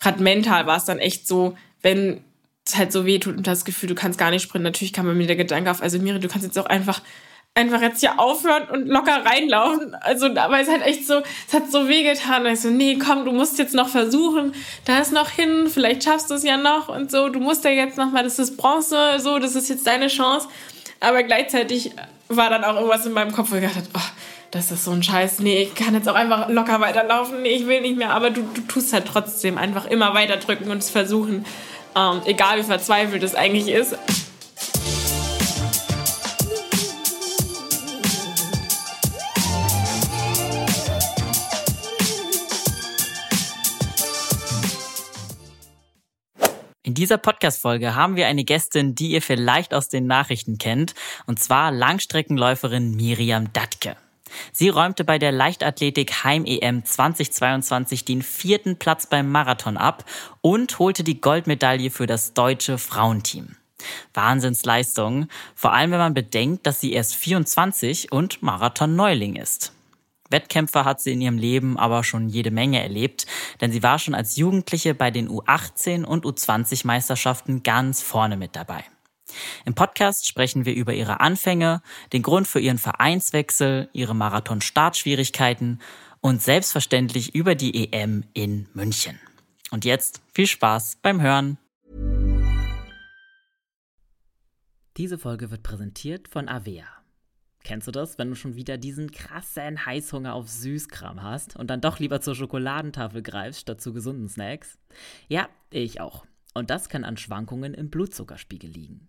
gerade mental war es dann echt so, wenn es halt so weh tut und das Gefühl, du kannst gar nicht sprinten. Natürlich kam bei mir der Gedanke auf, also Miri, du kannst jetzt auch einfach einfach jetzt hier aufhören und locker reinlaufen. Also, aber es hat echt so, es hat so weh getan. Und ich so, nee, komm, du musst jetzt noch versuchen. Da ist noch hin, vielleicht schaffst du es ja noch und so. Du musst ja jetzt noch mal, das ist Bronze, so, das ist jetzt deine Chance. Aber gleichzeitig war dann auch irgendwas in meinem Kopf, wo ich gedacht habe, oh, das ist so ein Scheiß. Nee, ich kann jetzt auch einfach locker weiterlaufen. Nee, ich will nicht mehr. Aber du, du tust halt trotzdem einfach immer weiter drücken und es versuchen. Ähm, egal wie verzweifelt es eigentlich ist. In dieser Podcast-Folge haben wir eine Gästin, die ihr vielleicht aus den Nachrichten kennt, und zwar Langstreckenläuferin Miriam Datke. Sie räumte bei der Leichtathletik Heim-EM 2022 den vierten Platz beim Marathon ab und holte die Goldmedaille für das deutsche Frauenteam. Wahnsinnsleistung, vor allem wenn man bedenkt, dass sie erst 24 und Marathon-Neuling ist. Wettkämpfe hat sie in ihrem Leben aber schon jede Menge erlebt, denn sie war schon als Jugendliche bei den U18 und U20 Meisterschaften ganz vorne mit dabei. Im Podcast sprechen wir über ihre Anfänge, den Grund für ihren Vereinswechsel, ihre Marathon-Startschwierigkeiten und selbstverständlich über die EM in München. Und jetzt viel Spaß beim Hören. Diese Folge wird präsentiert von Avea. Kennst du das, wenn du schon wieder diesen krassen Heißhunger auf Süßkram hast und dann doch lieber zur Schokoladentafel greifst statt zu gesunden Snacks? Ja, ich auch. Und das kann an Schwankungen im Blutzuckerspiegel liegen.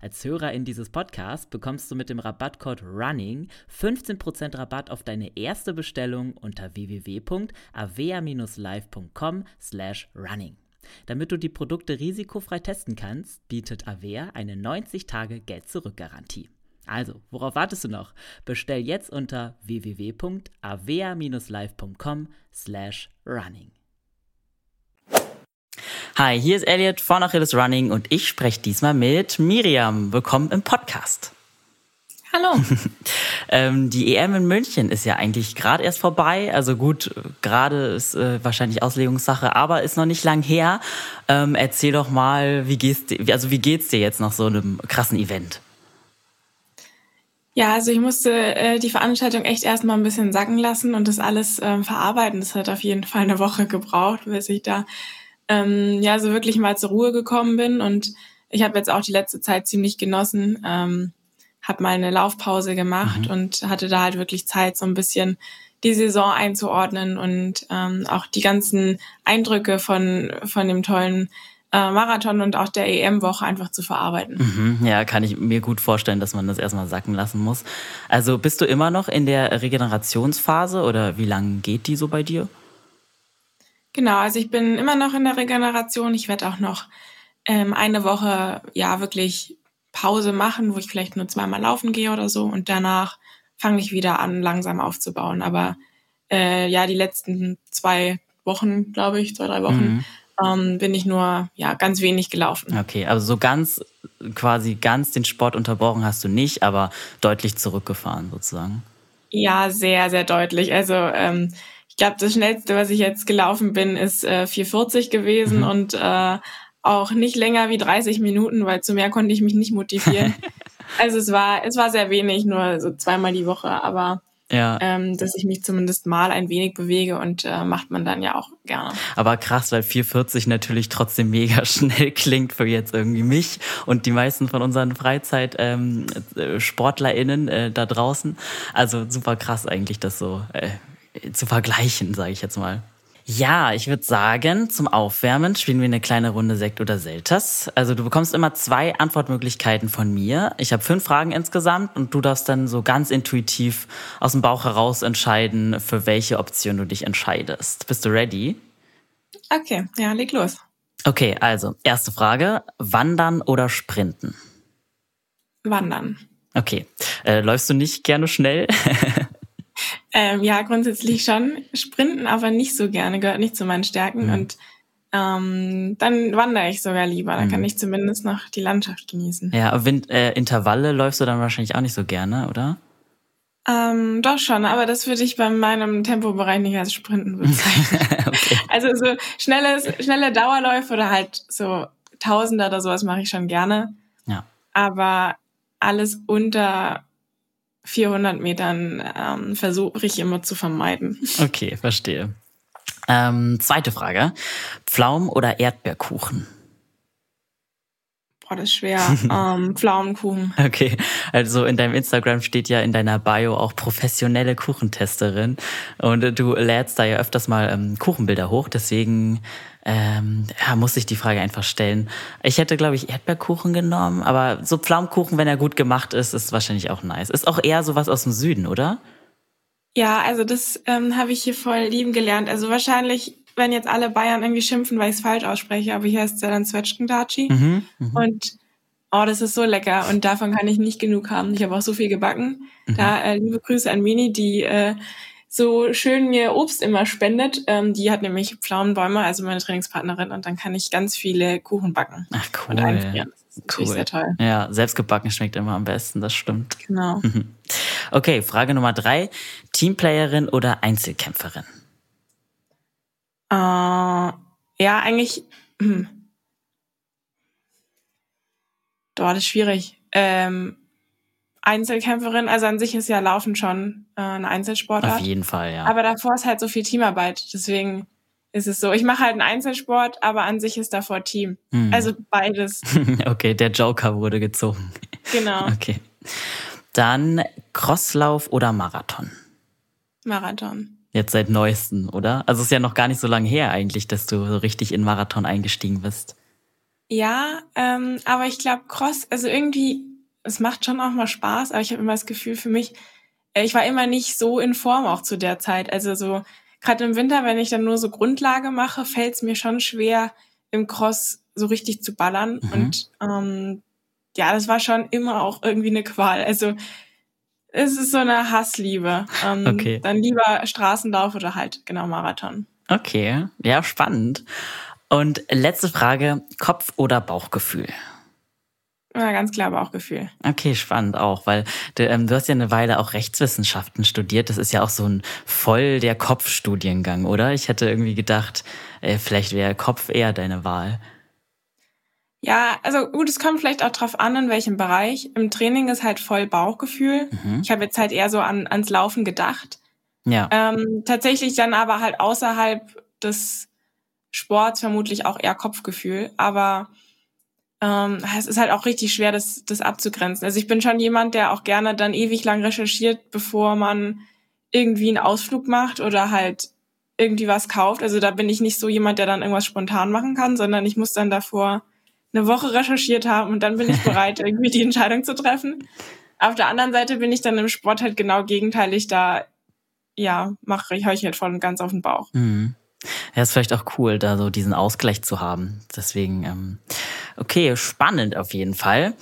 Als Hörerin dieses Podcasts bekommst du mit dem Rabattcode RUNNING 15% Rabatt auf deine erste Bestellung unter www.avea-live.com slash running. Damit du die Produkte risikofrei testen kannst, bietet Avea eine 90-Tage-Geld-Zurück-Garantie. Also, worauf wartest du noch? Bestell jetzt unter www.avea-live.com slash running. Hi, hier ist Elliot von Achilles Running und ich spreche diesmal mit Miriam. Willkommen im Podcast. Hallo. ähm, die EM in München ist ja eigentlich gerade erst vorbei. Also gut, gerade ist äh, wahrscheinlich Auslegungssache, aber ist noch nicht lang her. Ähm, erzähl doch mal, wie geht's dir, also wie geht's dir jetzt nach so einem krassen Event? Ja, also ich musste äh, die Veranstaltung echt erstmal ein bisschen sacken lassen und das alles ähm, verarbeiten. Das hat auf jeden Fall eine Woche gebraucht, bis ich da ähm, ja so wirklich mal zur Ruhe gekommen bin. Und ich habe jetzt auch die letzte Zeit ziemlich genossen, ähm, habe mal eine Laufpause gemacht mhm. und hatte da halt wirklich Zeit, so ein bisschen die Saison einzuordnen und ähm, auch die ganzen Eindrücke von von dem tollen äh, Marathon und auch der EM-Woche einfach zu verarbeiten. Mhm, ja, kann ich mir gut vorstellen, dass man das erstmal sacken lassen muss. Also bist du immer noch in der Regenerationsphase oder wie lange geht die so bei dir? Genau, also ich bin immer noch in der Regeneration. Ich werde auch noch ähm, eine Woche ja wirklich Pause machen, wo ich vielleicht nur zweimal laufen gehe oder so und danach fange ich wieder an, langsam aufzubauen. Aber äh, ja, die letzten zwei Wochen, glaube ich, zwei, drei Wochen, mhm ähm, bin ich nur ja ganz wenig gelaufen. Okay, also so ganz quasi ganz den Sport unterbrochen hast du nicht, aber deutlich zurückgefahren sozusagen. Ja, sehr, sehr deutlich. Also ähm, ich glaube, das schnellste, was ich jetzt gelaufen bin, ist äh, 440 gewesen mhm. und äh, auch nicht länger wie 30 Minuten, weil zu mehr konnte ich mich nicht motivieren. also es war, es war sehr wenig, nur so zweimal die Woche, aber ja. ähm, dass ich mich zumindest mal ein wenig bewege und äh, macht man dann ja auch gerne. Aber krass, weil 440 natürlich trotzdem mega schnell klingt für jetzt irgendwie mich und die meisten von unseren Freizeit-SportlerInnen ähm, äh, da draußen. Also super krass eigentlich, das so äh, zu vergleichen, sage ich jetzt mal. Ja, ich würde sagen, zum Aufwärmen spielen wir eine kleine Runde Sekt oder Selters. Also du bekommst immer zwei Antwortmöglichkeiten von mir. Ich habe fünf Fragen insgesamt und du darfst dann so ganz intuitiv aus dem Bauch heraus entscheiden, für welche Option du dich entscheidest. Bist du ready? Okay, ja, leg los. Okay, also erste Frage. Wandern oder sprinten? Wandern. Okay. Äh, läufst du nicht gerne schnell? Ähm, ja, grundsätzlich schon. Sprinten aber nicht so gerne, gehört nicht zu meinen Stärken. Mhm. Und ähm, dann wandere ich sogar lieber. Dann mhm. kann ich zumindest noch die Landschaft genießen. Ja, aber Wind, äh, Intervalle läufst du dann wahrscheinlich auch nicht so gerne, oder? Ähm, doch schon, aber das würde ich bei meinem Tempobereich nicht als Sprinten bezeichnen. okay. Also so schnelles, schnelle Dauerläufe oder halt so Tausender oder sowas mache ich schon gerne. Ja. Aber alles unter 400 Metern ähm, versuche ich immer zu vermeiden. Okay, verstehe. Ähm, zweite Frage. Pflaumen oder Erdbeerkuchen? Boah, das ist schwer. ähm, Pflaumenkuchen. Okay, also in deinem Instagram steht ja in deiner Bio auch professionelle Kuchentesterin und du lädst da ja öfters mal ähm, Kuchenbilder hoch, deswegen ähm, ja, muss ich die Frage einfach stellen. Ich hätte, glaube ich, Erdbeerkuchen genommen, aber so Pflaumenkuchen, wenn er gut gemacht ist, ist wahrscheinlich auch nice. Ist auch eher sowas aus dem Süden, oder? Ja, also das ähm, habe ich hier voll lieben gelernt. Also wahrscheinlich, wenn jetzt alle Bayern irgendwie schimpfen, weil ich es falsch ausspreche, aber hier heißt es ja dann Zwetschgendatschi. Mhm, mh. Und oh, das ist so lecker und davon kann ich nicht genug haben. Ich habe auch so viel gebacken. Mhm. Da äh, liebe Grüße an Mini, die äh, so schön mir Obst immer spendet. Ähm, die hat nämlich Pflaumenbäume, also meine Trainingspartnerin, und dann kann ich ganz viele Kuchen backen. Ach cool. Und einfrieren. Cool. Sehr toll. Ja, selbstgebacken schmeckt immer am besten, das stimmt. Genau. Okay, Frage Nummer drei. Teamplayerin oder Einzelkämpferin? Äh, ja, eigentlich. Hm. Dort ist schwierig. Ähm, Einzelkämpferin, also an sich ist ja Laufen schon äh, eine Einzelsportart. Auf jeden Fall, ja. Aber davor ist halt so viel Teamarbeit, deswegen ist es so. Ich mache halt einen Einzelsport, aber an sich ist davor Team. Hm. Also beides. okay, der Joker wurde gezogen. Genau. Okay. Dann Crosslauf oder Marathon? Marathon. Jetzt seit neuesten, oder? Also es ist ja noch gar nicht so lange her eigentlich, dass du so richtig in Marathon eingestiegen bist. Ja, ähm, aber ich glaube Cross, also irgendwie es macht schon auch mal Spaß, aber ich habe immer das Gefühl für mich, äh, ich war immer nicht so in Form auch zu der Zeit. Also so gerade im Winter, wenn ich dann nur so Grundlage mache, fällt es mir schon schwer, im Cross so richtig zu ballern. Mhm. Und ähm, ja, das war schon immer auch irgendwie eine Qual. Also es ist so eine Hassliebe. Ähm, okay. Dann lieber Straßenlauf oder halt genau Marathon. Okay, ja, spannend. Und letzte Frage, Kopf oder Bauchgefühl? Ja, ganz klar Bauchgefühl. Okay, spannend auch, weil du, ähm, du hast ja eine Weile auch Rechtswissenschaften studiert. Das ist ja auch so ein voll der Kopfstudiengang, oder? Ich hätte irgendwie gedacht, äh, vielleicht wäre Kopf eher deine Wahl. Ja, also gut, es kommt vielleicht auch drauf an, in welchem Bereich. Im Training ist halt voll Bauchgefühl. Mhm. Ich habe jetzt halt eher so an, ans Laufen gedacht. Ja. Ähm, tatsächlich dann aber halt außerhalb des Sports vermutlich auch eher Kopfgefühl. Aber ähm, es ist halt auch richtig schwer, das, das abzugrenzen. Also ich bin schon jemand, der auch gerne dann ewig lang recherchiert, bevor man irgendwie einen Ausflug macht oder halt irgendwie was kauft. Also da bin ich nicht so jemand, der dann irgendwas spontan machen kann, sondern ich muss dann davor eine Woche recherchiert haben und dann bin ich bereit, irgendwie die Entscheidung zu treffen. Auf der anderen Seite bin ich dann im Sport halt genau gegenteilig, da ja, mache ich, ich halt voll und ganz auf den Bauch. Mhm. Ja, ist vielleicht auch cool, da so diesen Ausgleich zu haben. Deswegen, ähm, okay, spannend auf jeden Fall.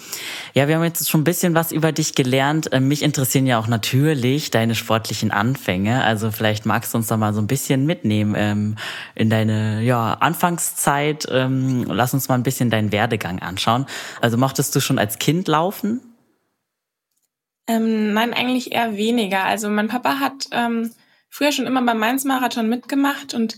Ja, wir haben jetzt schon ein bisschen was über dich gelernt. Ähm, mich interessieren ja auch natürlich deine sportlichen Anfänge. Also vielleicht magst du uns da mal so ein bisschen mitnehmen ähm, in deine ja, Anfangszeit. Ähm, lass uns mal ein bisschen deinen Werdegang anschauen. Also mochtest du schon als Kind laufen? Ähm, nein, eigentlich eher weniger. Also mein Papa hat ähm, früher schon immer beim Mainz-Marathon mitgemacht und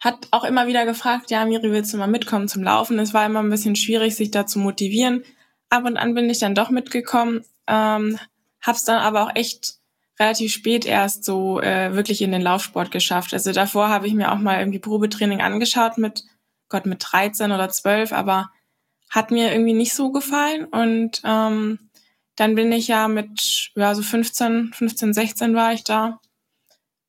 hat auch immer wieder gefragt, ja, Miri, willst du mal mitkommen zum Laufen? Es war immer ein bisschen schwierig, sich da zu motivieren. Ab und an bin ich dann doch mitgekommen, ähm, hab's dann aber auch echt relativ spät erst so äh, wirklich in den Laufsport geschafft. Also davor habe ich mir auch mal irgendwie Probetraining angeschaut mit, Gott, mit 13 oder 12, aber hat mir irgendwie nicht so gefallen. Und ähm, dann bin ich ja mit, ja, so 15, 15, 16 war ich da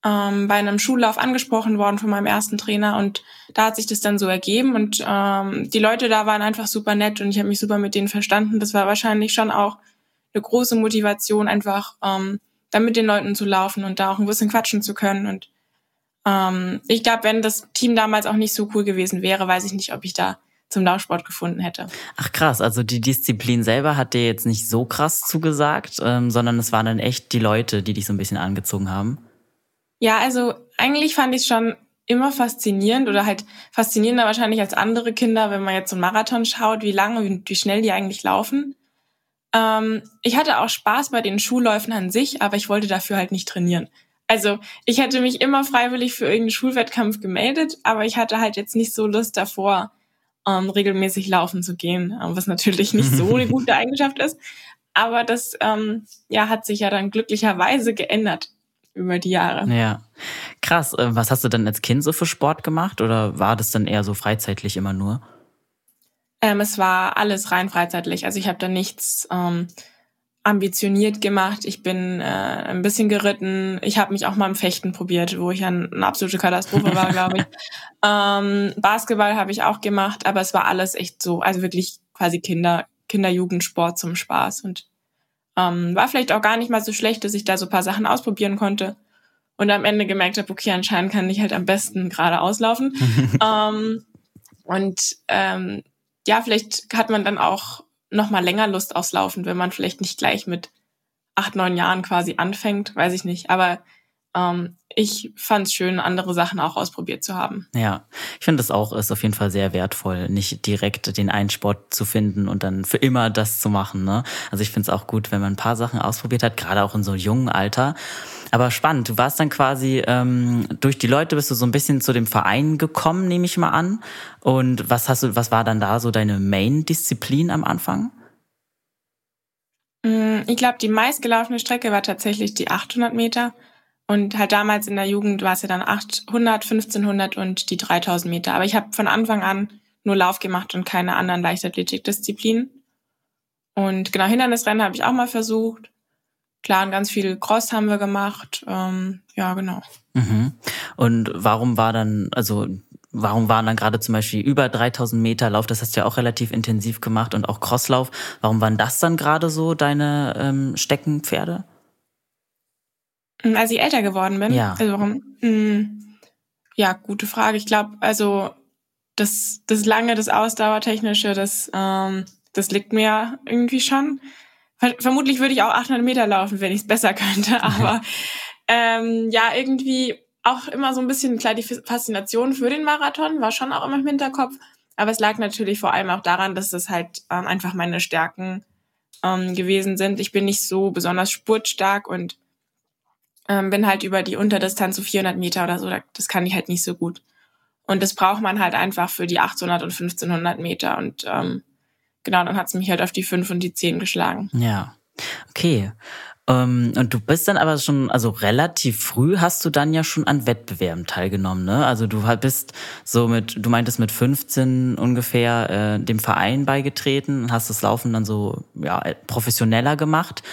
ähm, bei einem Schullauf angesprochen worden von meinem ersten Trainer und da hat sich das dann so ergeben und ähm, die Leute da waren einfach super nett und ich habe mich super mit denen verstanden. Das war wahrscheinlich schon auch eine große Motivation, einfach ähm, da mit den Leuten zu laufen und da auch ein bisschen quatschen zu können. Und ähm, ich glaube, wenn das Team damals auch nicht so cool gewesen wäre, weiß ich nicht, ob ich da zum Laufsport gefunden hätte. Ach krass, also die Disziplin selber hat dir jetzt nicht so krass zugesagt, ähm, sondern es waren dann echt die Leute, die dich so ein bisschen angezogen haben. Ja, also eigentlich fand ich es schon immer faszinierend oder halt faszinierender wahrscheinlich als andere Kinder, wenn man jetzt so einen Marathon schaut, wie lange, wie, wie schnell die eigentlich laufen. Ähm, ich hatte auch Spaß bei den Schulläufen an sich, aber ich wollte dafür halt nicht trainieren. Also ich hätte mich immer freiwillig für irgendeinen Schulwettkampf gemeldet, aber ich hatte halt jetzt nicht so Lust davor, ähm, regelmäßig laufen zu gehen, was natürlich nicht so eine gute Eigenschaft ist. Aber das ähm, ja, hat sich ja dann glücklicherweise geändert über die Jahre. Ja, krass. Äh, was hast du dann als Kind so für Sport gemacht oder war das dann eher so freizeitlich immer nur? Ähm, es war alles rein freizeitlich. Also ich habe da nichts ähm, ambitioniert gemacht. Ich bin äh, ein bisschen geritten. Ich habe mich auch mal im Fechten probiert, wo ich ein, eine absolute Katastrophe war, glaube ich. Ähm, Basketball habe ich auch gemacht, aber es war alles echt so, also wirklich quasi Kinder, Kinderjugendsport zum Spaß und ähm, war vielleicht auch gar nicht mal so schlecht, dass ich da so paar Sachen ausprobieren konnte und am Ende gemerkt habe, okay, anscheinend kann ich halt am besten gerade auslaufen. ähm, und ähm, ja, vielleicht hat man dann auch noch mal länger Lust aufs Laufen, wenn man vielleicht nicht gleich mit acht, neun Jahren quasi anfängt, weiß ich nicht. Aber ähm, ich fand es schön, andere Sachen auch ausprobiert zu haben. Ja, ich finde das auch ist auf jeden Fall sehr wertvoll, nicht direkt den einen Sport zu finden und dann für immer das zu machen. Ne? Also ich finde es auch gut, wenn man ein paar Sachen ausprobiert hat, gerade auch in so einem jungen Alter. Aber spannend, du warst dann quasi ähm, durch die Leute bist du so ein bisschen zu dem Verein gekommen, nehme ich mal an. Und was hast du, was war dann da so deine Main-Disziplin am Anfang? Mm, ich glaube, die meistgelaufene Strecke war tatsächlich die 800 Meter. Und halt damals in der Jugend war es ja dann 800, 1500 und die 3000 Meter. Aber ich habe von Anfang an nur Lauf gemacht und keine anderen Leichtathletikdisziplinen. Und genau, Hindernisrennen habe ich auch mal versucht. Klar, und ganz viel Cross haben wir gemacht. Ähm, ja, genau. Mhm. Und warum war dann, also warum waren dann gerade zum Beispiel über 3000 Meter Lauf, das hast du ja auch relativ intensiv gemacht und auch Crosslauf, warum waren das dann gerade so deine ähm, Steckenpferde? Hm, als ich älter geworden bin? Ja. Also warum? Mh, hm, ja, gute Frage. Ich glaube, also das, das lange, das Ausdauertechnische, das, ähm, das liegt mir irgendwie schon. Vermutlich würde ich auch 800 Meter laufen, wenn ich es besser könnte. Aber ähm, ja, irgendwie auch immer so ein bisschen klar die Faszination für den Marathon war schon auch immer im Hinterkopf. Aber es lag natürlich vor allem auch daran, dass das halt ähm, einfach meine Stärken ähm, gewesen sind. Ich bin nicht so besonders spurtstark und ähm, bin halt über die Unterdistanz so 400 Meter oder so, das kann ich halt nicht so gut. Und das braucht man halt einfach für die 800 und 1500 Meter. Und ähm, genau, dann hat es mich halt auf die 5 und die 10 geschlagen. Ja, okay. Ähm, und du bist dann aber schon, also relativ früh hast du dann ja schon an Wettbewerben teilgenommen, ne? Also du bist so mit, du meintest mit 15 ungefähr äh, dem Verein beigetreten hast das Laufen dann so ja professioneller gemacht.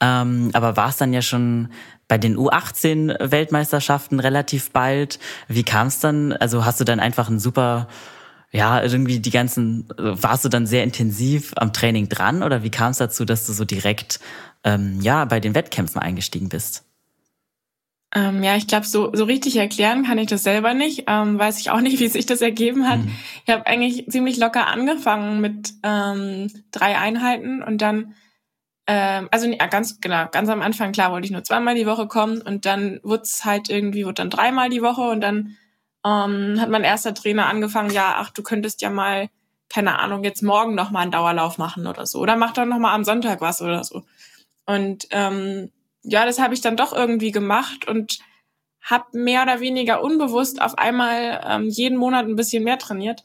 Ähm, aber war es dann ja schon bei den U18-Weltmeisterschaften relativ bald. Wie kam es dann? Also hast du dann einfach ein super, ja, irgendwie die ganzen, warst du dann sehr intensiv am Training dran oder wie kam es dazu, dass du so direkt, ähm, ja, bei den Wettkämpfen eingestiegen bist? Ähm, ja, ich glaube, so, so richtig erklären kann ich das selber nicht. Ähm, weiß ich auch nicht, wie sich das ergeben hat. Mhm. Ich habe eigentlich ziemlich locker angefangen mit ähm, drei Einheiten und dann ähm, also ja, ganz genau, ganz am Anfang klar wollte ich nur zweimal die Woche kommen und dann wurde es halt irgendwie wurde dann dreimal die Woche und dann ähm, hat mein erster Trainer angefangen, ja, ach, du könntest ja mal keine Ahnung, jetzt morgen noch mal einen Dauerlauf machen oder so oder mach dann noch mal am Sonntag was oder so. Und ähm, ja, das habe ich dann doch irgendwie gemacht und habe mehr oder weniger unbewusst auf einmal ähm, jeden Monat ein bisschen mehr trainiert.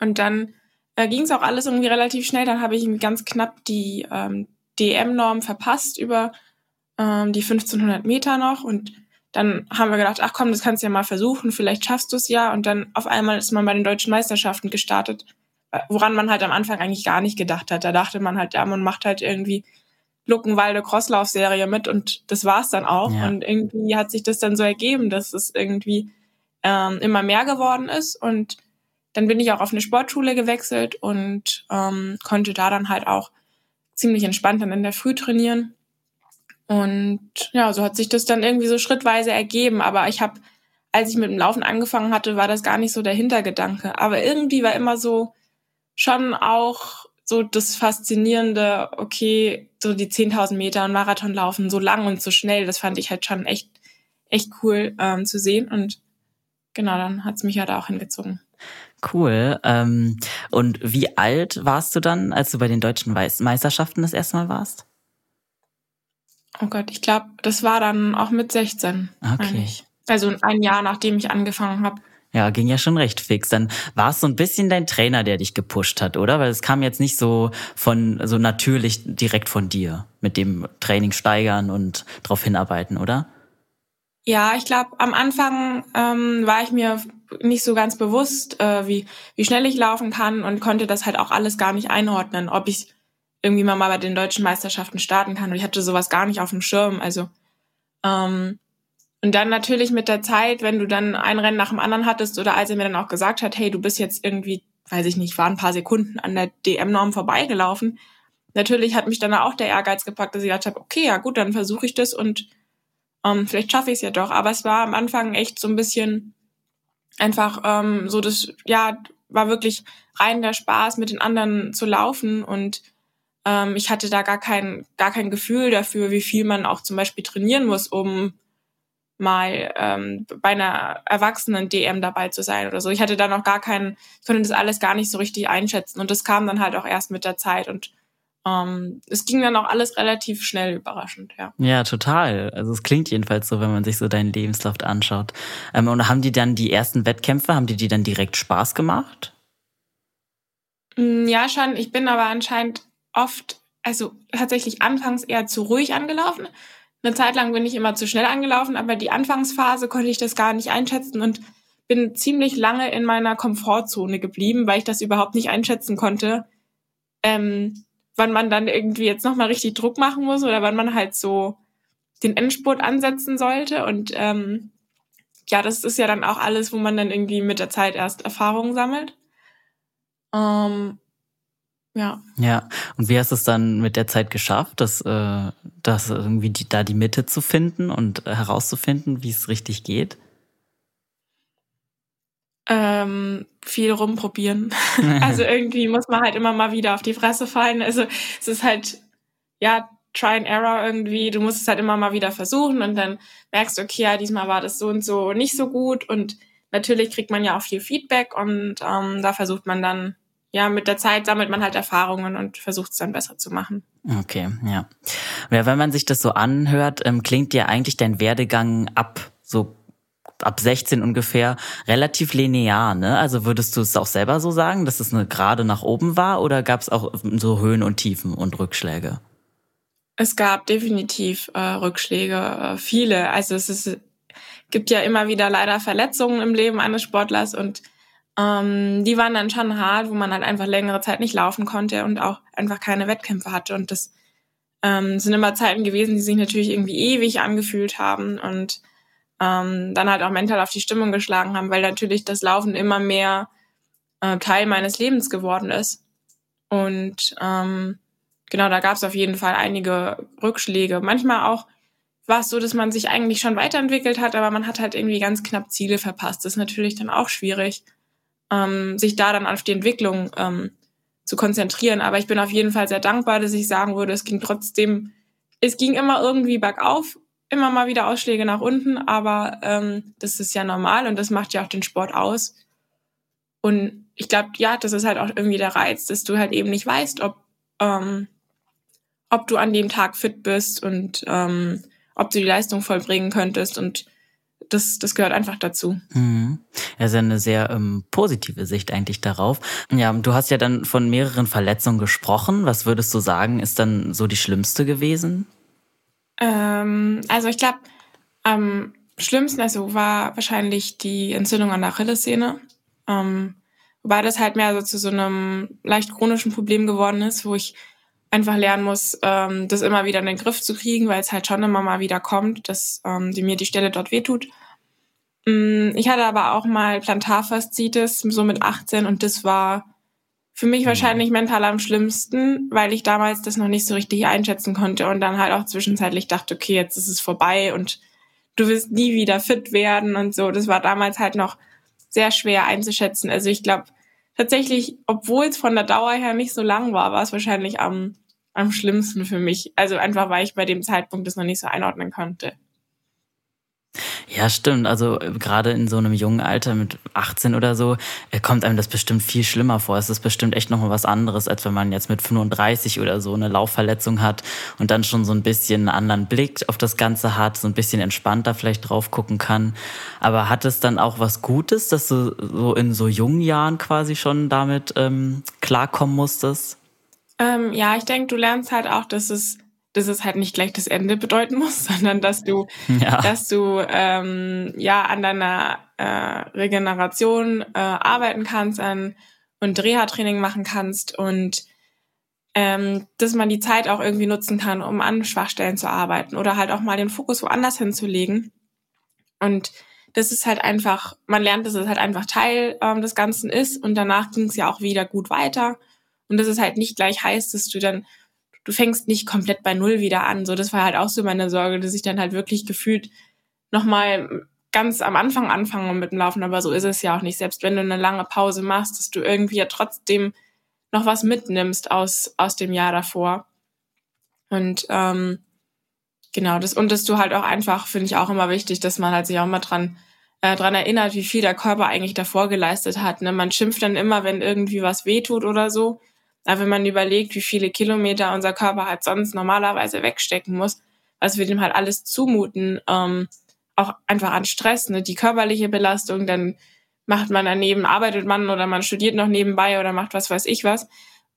Und dann äh, ging es auch alles irgendwie relativ schnell. Dann habe ich ganz knapp die ähm, DM-Norm verpasst über ähm, die 1500 Meter noch und dann haben wir gedacht, ach komm, das kannst du ja mal versuchen, vielleicht schaffst du es ja. Und dann auf einmal ist man bei den deutschen Meisterschaften gestartet, woran man halt am Anfang eigentlich gar nicht gedacht hat. Da dachte man halt, ja, man macht halt irgendwie Luckenwalde Crosslauf-Serie mit und das war's dann auch. Ja. Und irgendwie hat sich das dann so ergeben, dass es irgendwie ähm, immer mehr geworden ist. Und dann bin ich auch auf eine Sportschule gewechselt und ähm, konnte da dann halt auch ziemlich entspannt dann in der Früh trainieren. Und ja, so hat sich das dann irgendwie so schrittweise ergeben. Aber ich habe, als ich mit dem Laufen angefangen hatte, war das gar nicht so der Hintergedanke. Aber irgendwie war immer so schon auch so das Faszinierende, okay, so die 10.000 Meter und Marathon laufen, so lang und so schnell, das fand ich halt schon echt, echt cool ähm, zu sehen. Und genau, dann hat's mich halt auch hingezogen. Cool. Ähm, und wie alt warst du dann, als du bei den deutschen Meisterschaften das erste Mal warst? Oh Gott, ich glaube, das war dann auch mit 16. Okay. Also ein Jahr, nachdem ich angefangen habe. Ja, ging ja schon recht fix. Dann war es so ein bisschen dein Trainer, der dich gepusht hat, oder? Weil es kam jetzt nicht so von so natürlich direkt von dir mit dem Training steigern und drauf hinarbeiten, oder? Ja, ich glaube, am Anfang ähm, war ich mir nicht so ganz bewusst, äh, wie, wie schnell ich laufen kann und konnte das halt auch alles gar nicht einordnen, ob ich irgendwie mal bei den deutschen Meisterschaften starten kann. Und ich hatte sowas gar nicht auf dem Schirm. Also ähm, und dann natürlich mit der Zeit, wenn du dann ein Rennen nach dem anderen hattest oder als er mir dann auch gesagt hat, hey, du bist jetzt irgendwie, weiß ich nicht, war ein paar Sekunden an der DM-Norm vorbeigelaufen. Natürlich hat mich dann auch der Ehrgeiz gepackt, dass ich gedacht habe, okay, ja gut, dann versuche ich das und ähm, vielleicht schaffe ich es ja doch. Aber es war am Anfang echt so ein bisschen einfach ähm, so das, ja, war wirklich rein der Spaß, mit den anderen zu laufen und ähm, ich hatte da gar kein, gar kein Gefühl dafür, wie viel man auch zum Beispiel trainieren muss, um mal ähm, bei einer erwachsenen DM dabei zu sein oder so. Ich hatte da noch gar keinen, ich konnte das alles gar nicht so richtig einschätzen und das kam dann halt auch erst mit der Zeit und ähm, es ging dann auch alles relativ schnell überraschend, ja. Ja, total. Also es klingt jedenfalls so, wenn man sich so deinen Lebenslauf anschaut. Ähm, und haben die dann die ersten Wettkämpfe, haben die die dann direkt Spaß gemacht? Mm, ja, schon. Ich bin aber anscheinend oft, also tatsächlich anfangs eher zu ruhig angelaufen. Eine Zeit lang bin ich immer zu schnell angelaufen, aber die Anfangsphase konnte ich das gar nicht einschätzen und bin ziemlich lange in meiner Komfortzone geblieben, weil ich das überhaupt nicht einschätzen konnte, ähm, wann man dann irgendwie jetzt nochmal richtig Druck machen muss oder wann man halt so den Endspurt ansetzen sollte. Und ähm, ja, das ist ja dann auch alles, wo man dann irgendwie mit der Zeit erst Erfahrungen sammelt. Ähm, ja. Ja. Und wie hast du es dann mit der Zeit geschafft, dass, äh, dass irgendwie die, da die Mitte zu finden und herauszufinden, wie es richtig geht? Ähm, viel rumprobieren. also irgendwie muss man halt immer mal wieder auf die Fresse fallen. Also es ist halt, ja, Try and Error irgendwie. Du musst es halt immer mal wieder versuchen und dann merkst du, okay, ja, diesmal war das so und so nicht so gut. Und natürlich kriegt man ja auch viel Feedback und ähm, da versucht man dann ja, mit der Zeit sammelt man halt Erfahrungen und versucht es dann besser zu machen. Okay, ja. Ja, wenn man sich das so anhört, ähm, klingt dir eigentlich dein Werdegang ab so ab 16 ungefähr relativ linear, ne? Also würdest du es auch selber so sagen, dass es eine gerade nach oben war oder gab es auch so Höhen und Tiefen und Rückschläge? Es gab definitiv äh, Rückschläge, äh, viele. Also es ist, gibt ja immer wieder leider Verletzungen im Leben eines Sportlers und ähm, die waren dann schon hart, wo man halt einfach längere Zeit nicht laufen konnte und auch einfach keine Wettkämpfe hatte. Und das ähm, sind immer Zeiten gewesen, die sich natürlich irgendwie ewig angefühlt haben und ähm, dann halt auch mental auf die Stimmung geschlagen haben, weil natürlich das Laufen immer mehr äh, Teil meines Lebens geworden ist. Und ähm, genau, da gab es auf jeden Fall einige Rückschläge. Manchmal auch war es so, dass man sich eigentlich schon weiterentwickelt hat, aber man hat halt irgendwie ganz knapp Ziele verpasst. Das ist natürlich dann auch schwierig ähm, sich da dann auf die Entwicklung ähm, zu konzentrieren. Aber ich bin auf jeden Fall sehr dankbar, dass ich sagen würde, es ging trotzdem, es ging immer irgendwie bergauf, immer mal wieder Ausschläge nach unten, aber ähm, das ist ja normal und das macht ja auch den Sport aus. Und ich glaube, ja, das ist halt auch irgendwie der Reiz, dass du halt eben nicht weißt, ob, ähm, ob du an dem Tag fit bist und ähm, ob du die Leistung vollbringen könntest. Und das, das gehört einfach dazu. Mhm. Ja eine sehr ähm, positive Sicht eigentlich darauf. Ja, du hast ja dann von mehreren Verletzungen gesprochen. Was würdest du sagen, ist dann so die schlimmste gewesen? Ähm, also ich glaube, am schlimmsten also war wahrscheinlich die Entzündung an der Achillessehne. Ähm, wobei das halt mehr so zu so einem leicht chronischen Problem geworden ist, wo ich einfach lernen muss, ähm, das immer wieder in den Griff zu kriegen, weil es halt schon immer mal wieder kommt, dass ähm, die mir die Stelle dort wehtut. Mm, ich hatte aber auch mal Plantarfaszitis, so mit 18, und das war für mich mhm. wahrscheinlich mental am schlimmsten, weil ich damals das noch nicht so richtig einschätzen konnte und dann halt auch zwischenzeitlich dachte, okay, jetzt ist es vorbei und du wirst nie wieder fit werden und so. Das war damals halt noch sehr schwer einzuschätzen. Also ich glaube tatsächlich, obwohl es von der Dauer her nicht so lang war, war es wahrscheinlich am, am schlimmsten für mich. Also einfach, weil ich bei dem Zeitpunkt das noch nicht so einordnen konnte. Ja, stimmt. Also äh, gerade in so einem jungen Alter mit 18 oder so äh, kommt einem das bestimmt viel schlimmer vor. Es ist bestimmt echt nochmal was anderes, als wenn man jetzt mit 35 oder so eine Laufverletzung hat und dann schon so ein bisschen einen anderen Blick auf das Ganze hat, so ein bisschen entspannter vielleicht drauf gucken kann. Aber hat es dann auch was Gutes, dass du so in so jungen Jahren quasi schon damit ähm, klarkommen musstest? Ähm, ja, ich denke, du lernst halt auch, dass es dass es halt nicht gleich das Ende bedeuten muss, sondern dass du, ja. dass du ähm, ja an deiner äh, Regeneration äh, arbeiten kannst an, und Reha-Training machen kannst und ähm, dass man die Zeit auch irgendwie nutzen kann, um an Schwachstellen zu arbeiten oder halt auch mal den Fokus woanders hinzulegen. Und das ist halt einfach, man lernt, dass es halt einfach Teil ähm, des Ganzen ist und danach ging es ja auch wieder gut weiter. Und dass es halt nicht gleich heißt, dass du dann du fängst nicht komplett bei Null wieder an. So, das war halt auch so meine Sorge, dass ich dann halt wirklich gefühlt nochmal ganz am Anfang anfange mit dem Laufen, aber so ist es ja auch nicht. Selbst wenn du eine lange Pause machst, dass du irgendwie ja trotzdem noch was mitnimmst aus, aus dem Jahr davor. Und ähm, genau, das, und dass du halt auch einfach, finde ich auch immer wichtig, dass man halt sich auch mal dran, äh, dran erinnert, wie viel der Körper eigentlich davor geleistet hat. Ne? Man schimpft dann immer, wenn irgendwie was wehtut oder so. Aber wenn man überlegt, wie viele Kilometer unser Körper halt sonst normalerweise wegstecken muss, was wir dem halt alles zumuten, ähm, auch einfach an Stress, ne? die körperliche Belastung, dann macht man daneben, arbeitet man oder man studiert noch nebenbei oder macht was weiß ich was.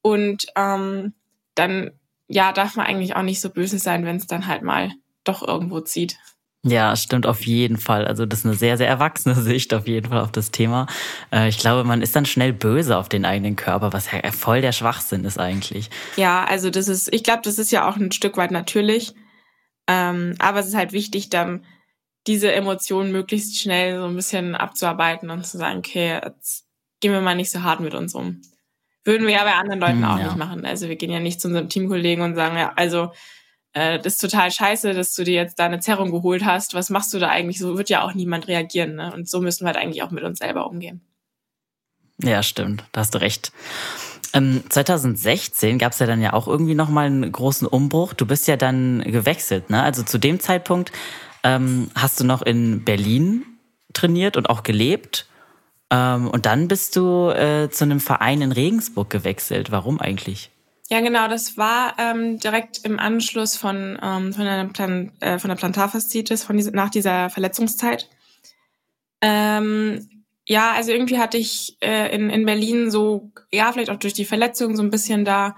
Und ähm, dann ja, darf man eigentlich auch nicht so böse sein, wenn es dann halt mal doch irgendwo zieht. Ja, stimmt auf jeden Fall. Also das ist eine sehr, sehr erwachsene Sicht auf jeden Fall auf das Thema. Äh, ich glaube, man ist dann schnell böse auf den eigenen Körper, was ja voll der Schwachsinn ist eigentlich. Ja, also das ist, ich glaube, das ist ja auch ein Stück weit natürlich. Ähm, aber es ist halt wichtig, dann diese Emotionen möglichst schnell so ein bisschen abzuarbeiten und zu sagen, okay, jetzt gehen wir mal nicht so hart mit uns um. Würden wir ja bei anderen Leuten hm, auch ja. nicht machen. Also wir gehen ja nicht zu unserem Teamkollegen und sagen, ja, also äh, das ist total scheiße, dass du dir jetzt da eine Zerrung geholt hast. Was machst du da eigentlich? So wird ja auch niemand reagieren. Ne? Und so müssen wir halt eigentlich auch mit uns selber umgehen. Ja, stimmt. Da hast du recht. Ähm, 2016 gab es ja dann ja auch irgendwie nochmal einen großen Umbruch. Du bist ja dann gewechselt, ne? Also zu dem Zeitpunkt ähm, hast du noch in Berlin trainiert und auch gelebt. Ähm, und dann bist du äh, zu einem Verein in Regensburg gewechselt. Warum eigentlich? Ja, genau, das war ähm, direkt im Anschluss von, ähm, von, einer Plan äh, von der Plantarfaszitis, von diese, nach dieser Verletzungszeit. Ähm, ja, also irgendwie hatte ich äh, in, in Berlin so, ja, vielleicht auch durch die Verletzung so ein bisschen da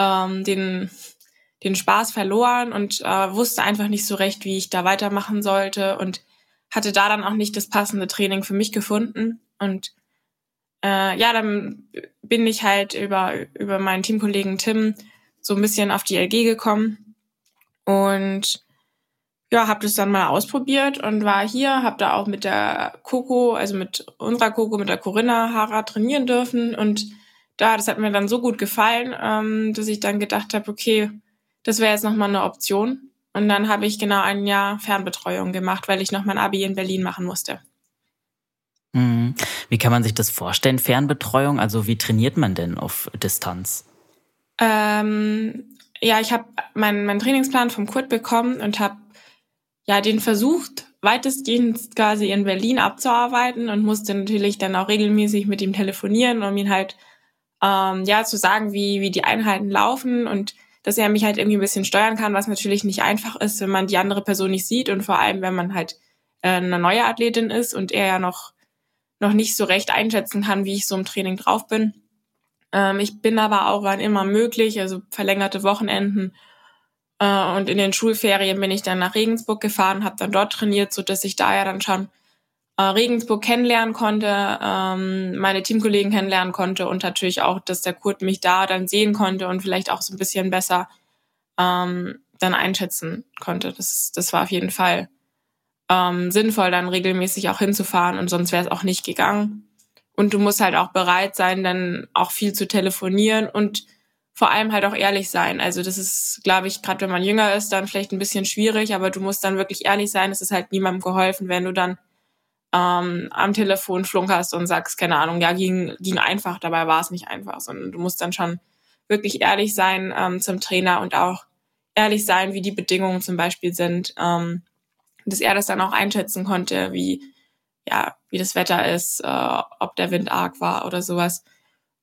ähm, den, den Spaß verloren und äh, wusste einfach nicht so recht, wie ich da weitermachen sollte und hatte da dann auch nicht das passende Training für mich gefunden. Und äh, ja, dann bin ich halt über, über meinen Teamkollegen Tim so ein bisschen auf die LG gekommen und ja, habe das dann mal ausprobiert und war hier, habe da auch mit der Coco, also mit unserer Coco, mit der Corinna Hara trainieren dürfen und da, das hat mir dann so gut gefallen, ähm, dass ich dann gedacht habe, okay, das wäre jetzt nochmal eine Option. Und dann habe ich genau ein Jahr Fernbetreuung gemacht, weil ich noch mein Abi in Berlin machen musste. Mhm. Wie kann man sich das vorstellen, Fernbetreuung? Also wie trainiert man denn auf Distanz? Ähm, ja, ich habe meinen mein Trainingsplan vom Kurt bekommen und habe ja den versucht, weitestgehend quasi in Berlin abzuarbeiten und musste natürlich dann auch regelmäßig mit ihm telefonieren, um ihn halt ähm, ja zu sagen, wie, wie die Einheiten laufen und dass er mich halt irgendwie ein bisschen steuern kann, was natürlich nicht einfach ist, wenn man die andere Person nicht sieht und vor allem, wenn man halt äh, eine neue Athletin ist und er ja noch noch nicht so recht einschätzen kann, wie ich so im Training drauf bin. Ähm, ich bin aber auch, wann immer möglich, also verlängerte Wochenenden äh, und in den Schulferien bin ich dann nach Regensburg gefahren, habe dann dort trainiert, so dass ich da ja dann schon äh, Regensburg kennenlernen konnte, ähm, meine Teamkollegen kennenlernen konnte und natürlich auch, dass der Kurt mich da dann sehen konnte und vielleicht auch so ein bisschen besser ähm, dann einschätzen konnte. Das, das war auf jeden Fall ähm, sinnvoll, dann regelmäßig auch hinzufahren und sonst wäre es auch nicht gegangen. Und du musst halt auch bereit sein, dann auch viel zu telefonieren und vor allem halt auch ehrlich sein. Also das ist, glaube ich, gerade wenn man jünger ist, dann vielleicht ein bisschen schwierig, aber du musst dann wirklich ehrlich sein. Es ist halt niemandem geholfen, wenn du dann ähm, am Telefon flunkerst und sagst, keine Ahnung, ja, ging, ging einfach, dabei war es nicht einfach, sondern du musst dann schon wirklich ehrlich sein ähm, zum Trainer und auch ehrlich sein, wie die Bedingungen zum Beispiel sind, ähm, dass er das dann auch einschätzen konnte, wie ja, wie das Wetter ist, äh, ob der Wind arg war oder sowas.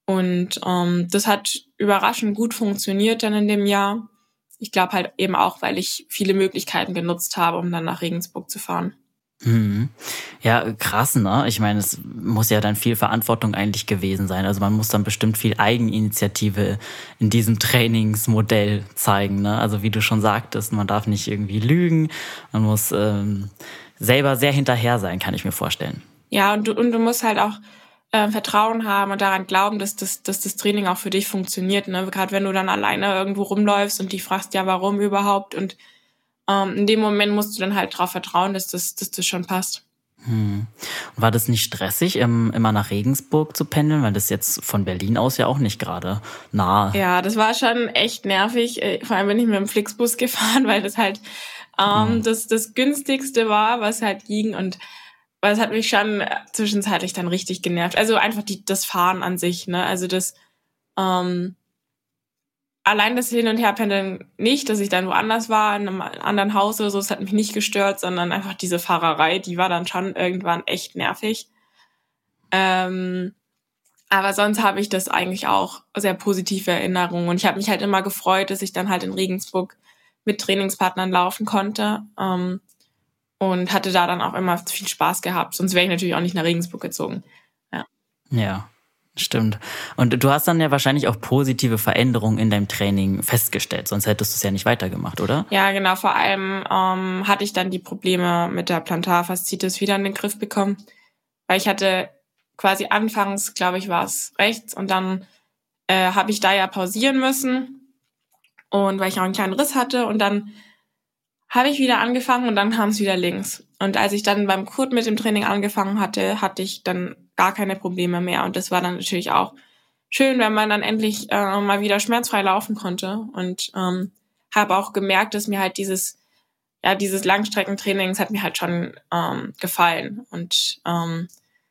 Und ähm, das hat überraschend gut funktioniert dann in dem Jahr. Ich glaube halt eben auch, weil ich viele Möglichkeiten genutzt habe, um dann nach Regensburg zu fahren. Mhm. Ja, krass, ne? Ich meine, es muss ja dann viel Verantwortung eigentlich gewesen sein. Also man muss dann bestimmt viel Eigeninitiative in diesem Trainingsmodell zeigen, ne? Also wie du schon sagtest, man darf nicht irgendwie lügen, man muss ähm, selber sehr hinterher sein, kann ich mir vorstellen. Ja, und du, und du musst halt auch äh, Vertrauen haben und daran glauben, dass das, dass das Training auch für dich funktioniert. Ne? Gerade wenn du dann alleine irgendwo rumläufst und die fragst, ja, warum überhaupt? Und ähm, in dem Moment musst du dann halt darauf vertrauen, dass das, dass das schon passt. Hm. War das nicht stressig, immer nach Regensburg zu pendeln, weil das jetzt von Berlin aus ja auch nicht gerade nah. Ja, das war schon echt nervig. Äh, vor allem bin ich mit dem Flixbus gefahren, weil das halt ähm, hm. das, das günstigste war, was halt ging und weil es hat mich schon zwischenzeitlich dann richtig genervt. Also einfach die, das Fahren an sich, ne? Also das, ähm, allein das Hin- und Herpendeln nicht, dass ich dann woanders war, in einem anderen Haus oder so, das hat mich nicht gestört, sondern einfach diese Fahrerei, die war dann schon irgendwann echt nervig. Ähm, aber sonst habe ich das eigentlich auch sehr positive Erinnerungen. Und ich habe mich halt immer gefreut, dass ich dann halt in Regensburg mit Trainingspartnern laufen konnte. Ähm, und hatte da dann auch immer viel Spaß gehabt. Sonst wäre ich natürlich auch nicht nach Regensburg gezogen. Ja. Ja. Stimmt. Und du hast dann ja wahrscheinlich auch positive Veränderungen in deinem Training festgestellt, sonst hättest du es ja nicht weitergemacht, oder? Ja, genau. Vor allem ähm, hatte ich dann die Probleme mit der Plantarfaszitis wieder in den Griff bekommen, weil ich hatte quasi anfangs, glaube ich, war es rechts und dann äh, habe ich da ja pausieren müssen und weil ich auch einen kleinen Riss hatte und dann habe ich wieder angefangen und dann kam es wieder links. Und als ich dann beim Kurt mit dem Training angefangen hatte, hatte ich dann gar keine Probleme mehr. Und das war dann natürlich auch schön, wenn man dann endlich äh, mal wieder schmerzfrei laufen konnte. Und ähm, habe auch gemerkt, dass mir halt dieses, ja, dieses Langstreckentraining, das hat mir halt schon ähm, gefallen. Und ähm,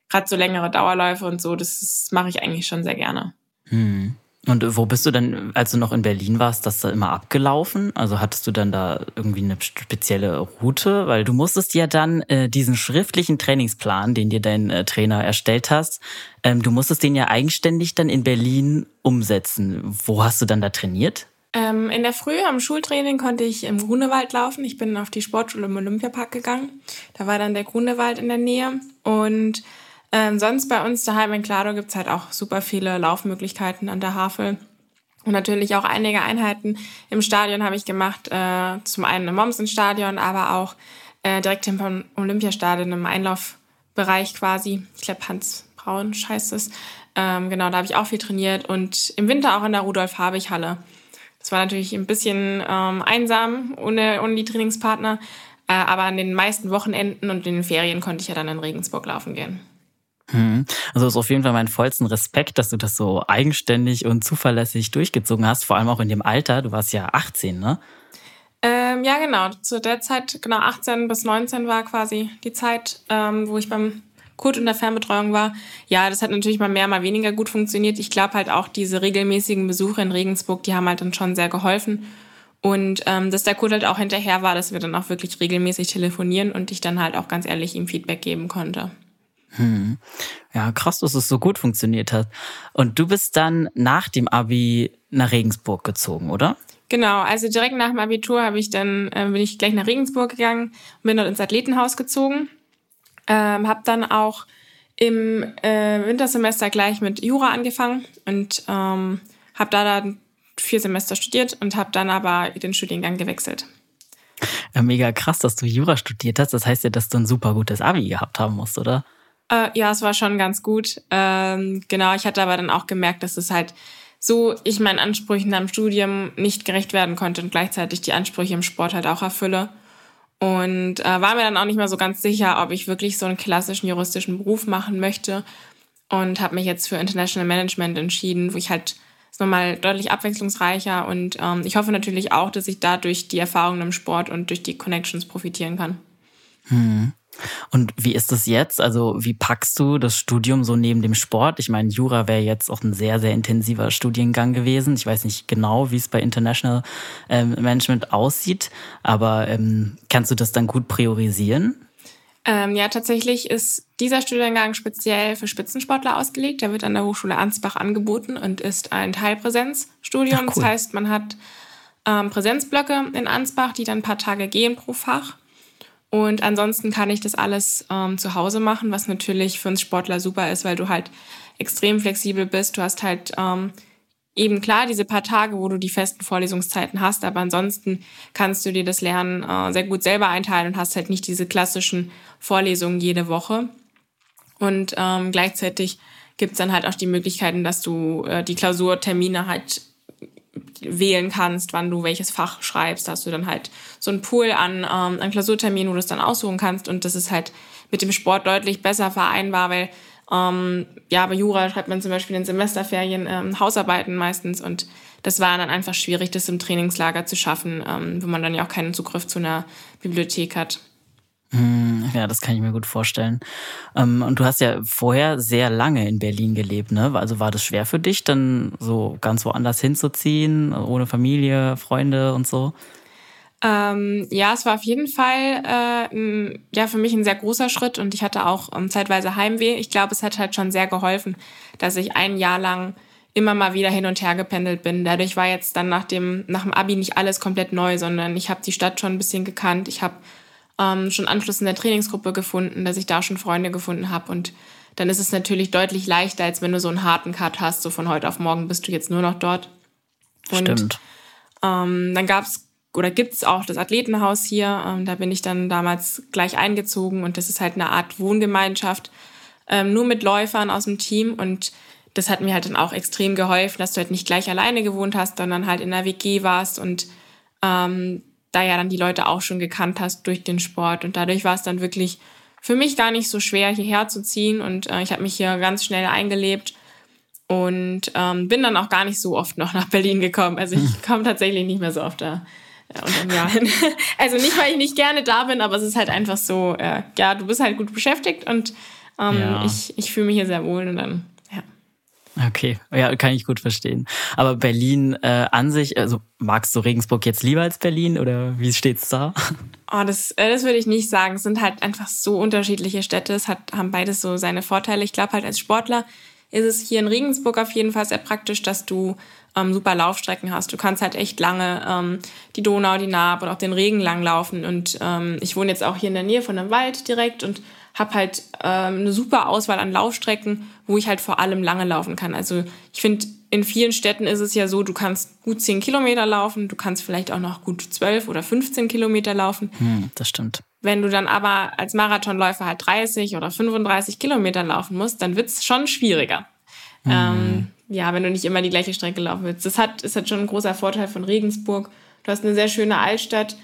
gerade so längere Dauerläufe und so, das, das mache ich eigentlich schon sehr gerne. Hm. Und wo bist du denn, als du noch in Berlin warst, das da immer abgelaufen? Also hattest du dann da irgendwie eine spezielle Route? Weil du musstest ja dann äh, diesen schriftlichen Trainingsplan, den dir dein äh, Trainer erstellt hast, ähm, du musstest den ja eigenständig dann in Berlin umsetzen. Wo hast du dann da trainiert? Ähm, in der Früh am Schultraining konnte ich im Grunewald laufen. Ich bin auf die Sportschule im Olympiapark gegangen. Da war dann der Grunewald in der Nähe und ähm, sonst bei uns daheim in Klado gibt's halt auch super viele Laufmöglichkeiten an der Havel. Und natürlich auch einige Einheiten im Stadion habe ich gemacht. Äh, zum einen im Mommsen-Stadion, aber auch äh, direkt im Olympiastadion im Einlaufbereich quasi. Ich glaube, Hans Braun scheißt es. Ähm, genau, da habe ich auch viel trainiert. Und im Winter auch in der Rudolf-Habich-Halle. Das war natürlich ein bisschen ähm, einsam ohne, ohne die Trainingspartner. Äh, aber an den meisten Wochenenden und in den Ferien konnte ich ja dann in Regensburg laufen gehen. Mhm. Also ist auf jeden Fall mein vollsten Respekt, dass du das so eigenständig und zuverlässig durchgezogen hast, vor allem auch in dem Alter. Du warst ja 18, ne? Ähm, ja, genau. Zu der Zeit, genau 18 bis 19 war quasi die Zeit, ähm, wo ich beim Kurt in der Fernbetreuung war. Ja, das hat natürlich mal mehr, mal weniger gut funktioniert. Ich glaube halt auch diese regelmäßigen Besuche in Regensburg, die haben halt dann schon sehr geholfen. Und ähm, dass der Kurt halt auch hinterher war, dass wir dann auch wirklich regelmäßig telefonieren und ich dann halt auch ganz ehrlich ihm Feedback geben konnte. Hm. Ja, krass, dass es so gut funktioniert hat. Und du bist dann nach dem Abi nach Regensburg gezogen, oder? Genau, also direkt nach dem Abitur habe ich dann äh, bin ich gleich nach Regensburg gegangen und bin dort ins Athletenhaus gezogen. Ähm, habe dann auch im äh, Wintersemester gleich mit Jura angefangen und ähm, habe da dann vier Semester studiert und habe dann aber den Studiengang gewechselt. Ja, mega krass, dass du Jura studiert hast. Das heißt ja, dass du ein super gutes Abi gehabt haben musst, oder? Äh, ja, es war schon ganz gut. Ähm, genau, ich hatte aber dann auch gemerkt, dass es halt so ich meinen Ansprüchen am Studium nicht gerecht werden konnte und gleichzeitig die Ansprüche im Sport halt auch erfülle. Und äh, war mir dann auch nicht mehr so ganz sicher, ob ich wirklich so einen klassischen juristischen Beruf machen möchte. Und habe mich jetzt für International Management entschieden, wo ich halt ist nochmal deutlich abwechslungsreicher und ähm, ich hoffe natürlich auch, dass ich dadurch die Erfahrungen im Sport und durch die Connections profitieren kann. Hm. Und wie ist das jetzt? Also wie packst du das Studium so neben dem Sport? Ich meine, Jura wäre jetzt auch ein sehr, sehr intensiver Studiengang gewesen. Ich weiß nicht genau, wie es bei International ähm, Management aussieht, aber ähm, kannst du das dann gut priorisieren? Ähm, ja, tatsächlich ist dieser Studiengang speziell für Spitzensportler ausgelegt. Der wird an der Hochschule Ansbach angeboten und ist ein Teilpräsenzstudium. Cool. Das heißt, man hat ähm, Präsenzblöcke in Ansbach, die dann ein paar Tage gehen pro Fach. Und ansonsten kann ich das alles ähm, zu Hause machen, was natürlich für uns Sportler super ist, weil du halt extrem flexibel bist. Du hast halt ähm, eben klar diese paar Tage, wo du die festen Vorlesungszeiten hast, aber ansonsten kannst du dir das Lernen äh, sehr gut selber einteilen und hast halt nicht diese klassischen Vorlesungen jede Woche. Und ähm, gleichzeitig gibt es dann halt auch die Möglichkeiten, dass du äh, die Klausurtermine halt wählen kannst, wann du welches Fach schreibst. Da hast du dann halt so einen Pool an, ähm, an Klausurterminen, wo du es dann aussuchen kannst. Und das ist halt mit dem Sport deutlich besser vereinbar, weil ähm, ja, bei Jura schreibt man zum Beispiel in Semesterferien ähm, Hausarbeiten meistens und das war dann einfach schwierig, das im Trainingslager zu schaffen, ähm, wo man dann ja auch keinen Zugriff zu einer Bibliothek hat. Hm, ja, das kann ich mir gut vorstellen. Ähm, und du hast ja vorher sehr lange in Berlin gelebt, ne? Also war das schwer für dich, dann so ganz woanders hinzuziehen, ohne Familie, Freunde und so? Ähm, ja, es war auf jeden Fall äh, ja für mich ein sehr großer Schritt und ich hatte auch ähm, zeitweise Heimweh. Ich glaube, es hat halt schon sehr geholfen, dass ich ein Jahr lang immer mal wieder hin und her gependelt bin. Dadurch war jetzt dann nach dem nach dem Abi nicht alles komplett neu, sondern ich habe die Stadt schon ein bisschen gekannt. Ich habe ähm, schon Anschluss in der Trainingsgruppe gefunden, dass ich da schon Freunde gefunden habe und dann ist es natürlich deutlich leichter, als wenn du so einen harten Cut hast, so von heute auf morgen bist du jetzt nur noch dort. Und, Stimmt. Ähm, dann gab es oder gibt es auch das Athletenhaus hier. Ähm, da bin ich dann damals gleich eingezogen und das ist halt eine Art Wohngemeinschaft, ähm, nur mit Läufern aus dem Team und das hat mir halt dann auch extrem geholfen, dass du halt nicht gleich alleine gewohnt hast, sondern halt in der WG warst und ähm, da ja dann die Leute auch schon gekannt hast durch den Sport und dadurch war es dann wirklich für mich gar nicht so schwer hierher zu ziehen und äh, ich habe mich hier ganz schnell eingelebt und ähm, bin dann auch gar nicht so oft noch nach Berlin gekommen. Also ich komme tatsächlich nicht mehr so oft da und ja, also nicht, weil ich nicht gerne da bin, aber es ist halt einfach so, äh, ja, du bist halt gut beschäftigt und ähm, ja. ich, ich fühle mich hier sehr wohl und dann. Okay, ja, kann ich gut verstehen. Aber Berlin äh, an sich, also magst du Regensburg jetzt lieber als Berlin oder wie steht's da? Oh, das, äh, das würde ich nicht sagen. Es sind halt einfach so unterschiedliche Städte. Es hat, haben beides so seine Vorteile. Ich glaube halt als Sportler ist es hier in Regensburg auf jeden Fall sehr praktisch, dass du ähm, super Laufstrecken hast. Du kannst halt echt lange ähm, die Donau, die Naab und auch den Regen lang laufen. Und ähm, ich wohne jetzt auch hier in der Nähe von einem Wald direkt und habe halt ähm, eine super Auswahl an Laufstrecken, wo ich halt vor allem lange laufen kann. Also ich finde, in vielen Städten ist es ja so, du kannst gut 10 Kilometer laufen, du kannst vielleicht auch noch gut 12 oder 15 Kilometer laufen. Hm, das stimmt. Wenn du dann aber als Marathonläufer halt 30 oder 35 Kilometer laufen musst, dann wird's schon schwieriger. Hm. Ähm, ja, wenn du nicht immer die gleiche Strecke laufen willst. Das hat, ist halt schon ein großer Vorteil von Regensburg. Du hast eine sehr schöne Altstadt.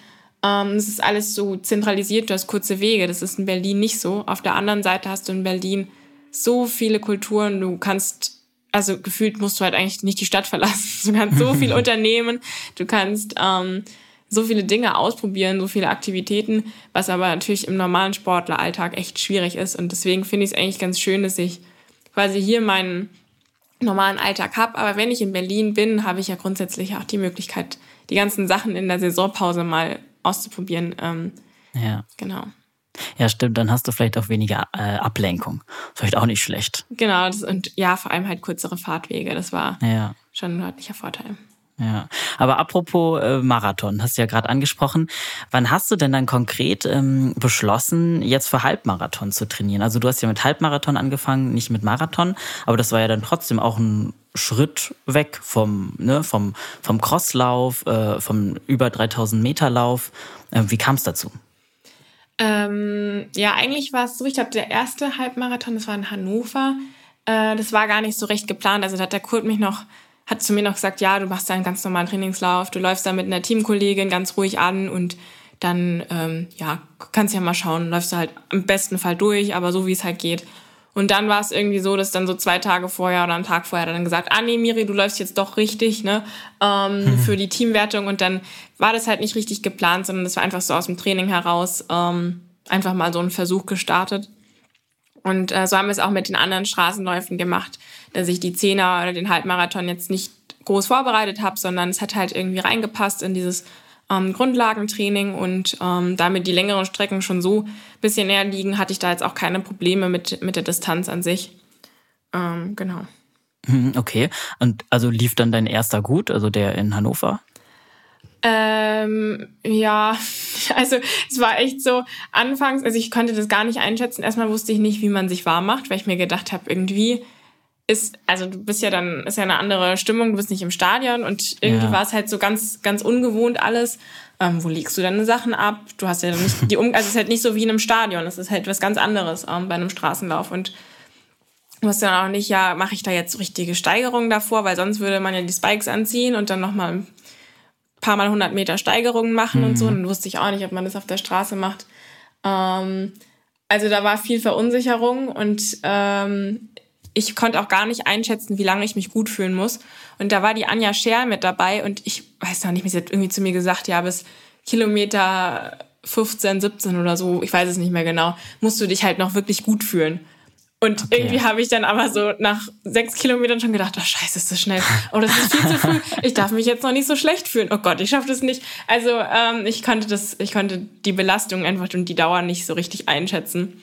Ähm, es ist alles so zentralisiert, du hast kurze Wege. Das ist in Berlin nicht so. Auf der anderen Seite hast du in Berlin so viele Kulturen. Du kannst, also gefühlt musst du halt eigentlich nicht die Stadt verlassen. Du kannst so viel unternehmen. Du kannst ähm, so viele Dinge ausprobieren, so viele Aktivitäten, was aber natürlich im normalen Sportleralltag echt schwierig ist. Und deswegen finde ich es eigentlich ganz schön, dass ich quasi hier meinen normalen Alltag habe. Aber wenn ich in Berlin bin, habe ich ja grundsätzlich auch die Möglichkeit, die ganzen Sachen in der Saisonpause mal auszuprobieren. Ähm, ja. Genau. Ja, stimmt. Dann hast du vielleicht auch weniger äh, Ablenkung. Vielleicht auch nicht schlecht. Genau. Das, und ja, vor allem halt kürzere Fahrtwege. Das war ja. schon ein deutlicher Vorteil. Ja, aber apropos äh, Marathon, hast du ja gerade angesprochen. Wann hast du denn dann konkret ähm, beschlossen, jetzt für Halbmarathon zu trainieren? Also du hast ja mit Halbmarathon angefangen, nicht mit Marathon, aber das war ja dann trotzdem auch ein Schritt weg vom, ne, vom, vom Crosslauf, äh, vom über 3000 Meter Lauf. Äh, wie kam es dazu? Ähm, ja, eigentlich war es so, ich glaube, der erste Halbmarathon, das war in Hannover, äh, das war gar nicht so recht geplant. Also da hat der Kurt mich noch hat zu mir noch gesagt, ja, du machst da einen ganz normalen Trainingslauf, du läufst da mit einer Teamkollegin ganz ruhig an und dann, ähm, ja, kannst ja mal schauen, läufst du halt im besten Fall durch, aber so wie es halt geht. Und dann war es irgendwie so, dass dann so zwei Tage vorher oder einen Tag vorher dann gesagt, ah nee, Miri, du läufst jetzt doch richtig, ne, ähm, mhm. für die Teamwertung. Und dann war das halt nicht richtig geplant, sondern das war einfach so aus dem Training heraus ähm, einfach mal so ein Versuch gestartet. Und äh, so haben wir es auch mit den anderen Straßenläufen gemacht dass ich die Zehner oder den Halbmarathon jetzt nicht groß vorbereitet habe, sondern es hat halt irgendwie reingepasst in dieses ähm, Grundlagentraining und ähm, damit die längeren Strecken schon so ein bisschen näher liegen, hatte ich da jetzt auch keine Probleme mit, mit der Distanz an sich. Ähm, genau. Mhm, okay. Und also lief dann dein erster gut, also der in Hannover? Ähm, ja, also es war echt so, anfangs, also ich konnte das gar nicht einschätzen. Erstmal wusste ich nicht, wie man sich warm macht, weil ich mir gedacht habe, irgendwie ist, also du bist ja dann, ist ja eine andere Stimmung, du bist nicht im Stadion und irgendwie ja. war es halt so ganz, ganz ungewohnt alles. Ähm, wo legst du deine Sachen ab? Du hast ja nicht die um, also es ist halt nicht so wie in einem Stadion, es ist halt was ganz anderes ähm, bei einem Straßenlauf und du hast dann auch nicht, ja, mache ich da jetzt richtige Steigerungen davor, weil sonst würde man ja die Spikes anziehen und dann nochmal ein paar mal 100 Meter Steigerungen machen mhm. und so. Und dann wusste ich auch nicht, ob man das auf der Straße macht. Ähm, also da war viel Verunsicherung und ähm, ich konnte auch gar nicht einschätzen, wie lange ich mich gut fühlen muss. Und da war die Anja Scher mit dabei und ich weiß noch nicht, sie hat irgendwie zu mir gesagt, ja, bis Kilometer 15, 17 oder so, ich weiß es nicht mehr genau, musst du dich halt noch wirklich gut fühlen. Und okay. irgendwie habe ich dann aber so nach sechs Kilometern schon gedacht, oh scheiße, ist das schnell. Oh, das ist viel zu früh. Ich darf mich jetzt noch nicht so schlecht fühlen. Oh Gott, ich schaffe das nicht. Also ähm, ich konnte das, ich konnte die Belastung einfach und die Dauer nicht so richtig einschätzen.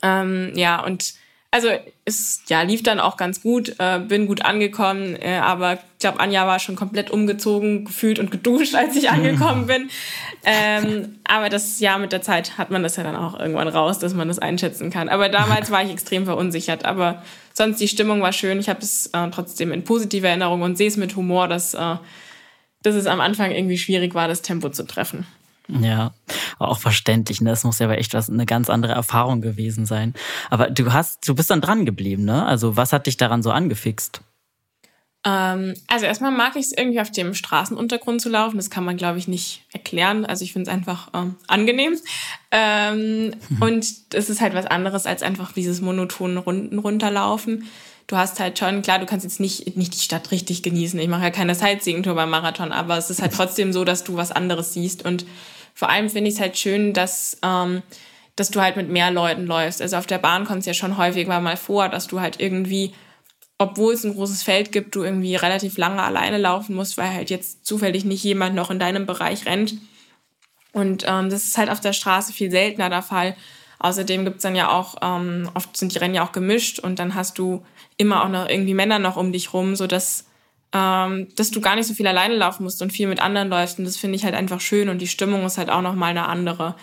Ähm, ja, und also es ja, lief dann auch ganz gut, äh, bin gut angekommen, äh, aber ich glaube, Anja war schon komplett umgezogen, gefühlt und geduscht, als ich angekommen bin. Ähm, aber das Jahr mit der Zeit hat man das ja dann auch irgendwann raus, dass man das einschätzen kann. Aber damals war ich extrem verunsichert. Aber sonst die Stimmung war schön. Ich habe es äh, trotzdem in positive Erinnerung und sehe es mit Humor, dass, äh, dass es am Anfang irgendwie schwierig war, das Tempo zu treffen. Ja, auch verständlich. Ne? Das muss ja aber echt was eine ganz andere Erfahrung gewesen sein. Aber du hast, du bist dann dran geblieben, ne? Also was hat dich daran so angefixt? Ähm, also erstmal mag ich es irgendwie auf dem Straßenuntergrund zu laufen. Das kann man, glaube ich, nicht erklären. Also ich finde es einfach ähm, angenehm. Ähm, mhm. Und es ist halt was anderes als einfach dieses monotone Runden runterlaufen. Du hast halt schon, klar, du kannst jetzt nicht, nicht die Stadt richtig genießen. Ich mache ja keine Sightseeing-Tour beim Marathon, aber es ist halt trotzdem so, dass du was anderes siehst. Und vor allem finde ich es halt schön, dass, ähm, dass du halt mit mehr Leuten läufst. Also auf der Bahn kommt es ja schon häufiger mal vor, dass du halt irgendwie, obwohl es ein großes Feld gibt, du irgendwie relativ lange alleine laufen musst, weil halt jetzt zufällig nicht jemand noch in deinem Bereich rennt. Und ähm, das ist halt auf der Straße viel seltener der Fall. Außerdem gibt es dann ja auch, ähm, oft sind die Rennen ja auch gemischt und dann hast du immer auch noch irgendwie Männer noch um dich rum, sodass ähm, dass du gar nicht so viel alleine laufen musst und viel mit anderen läufst. Und das finde ich halt einfach schön und die Stimmung ist halt auch nochmal eine andere.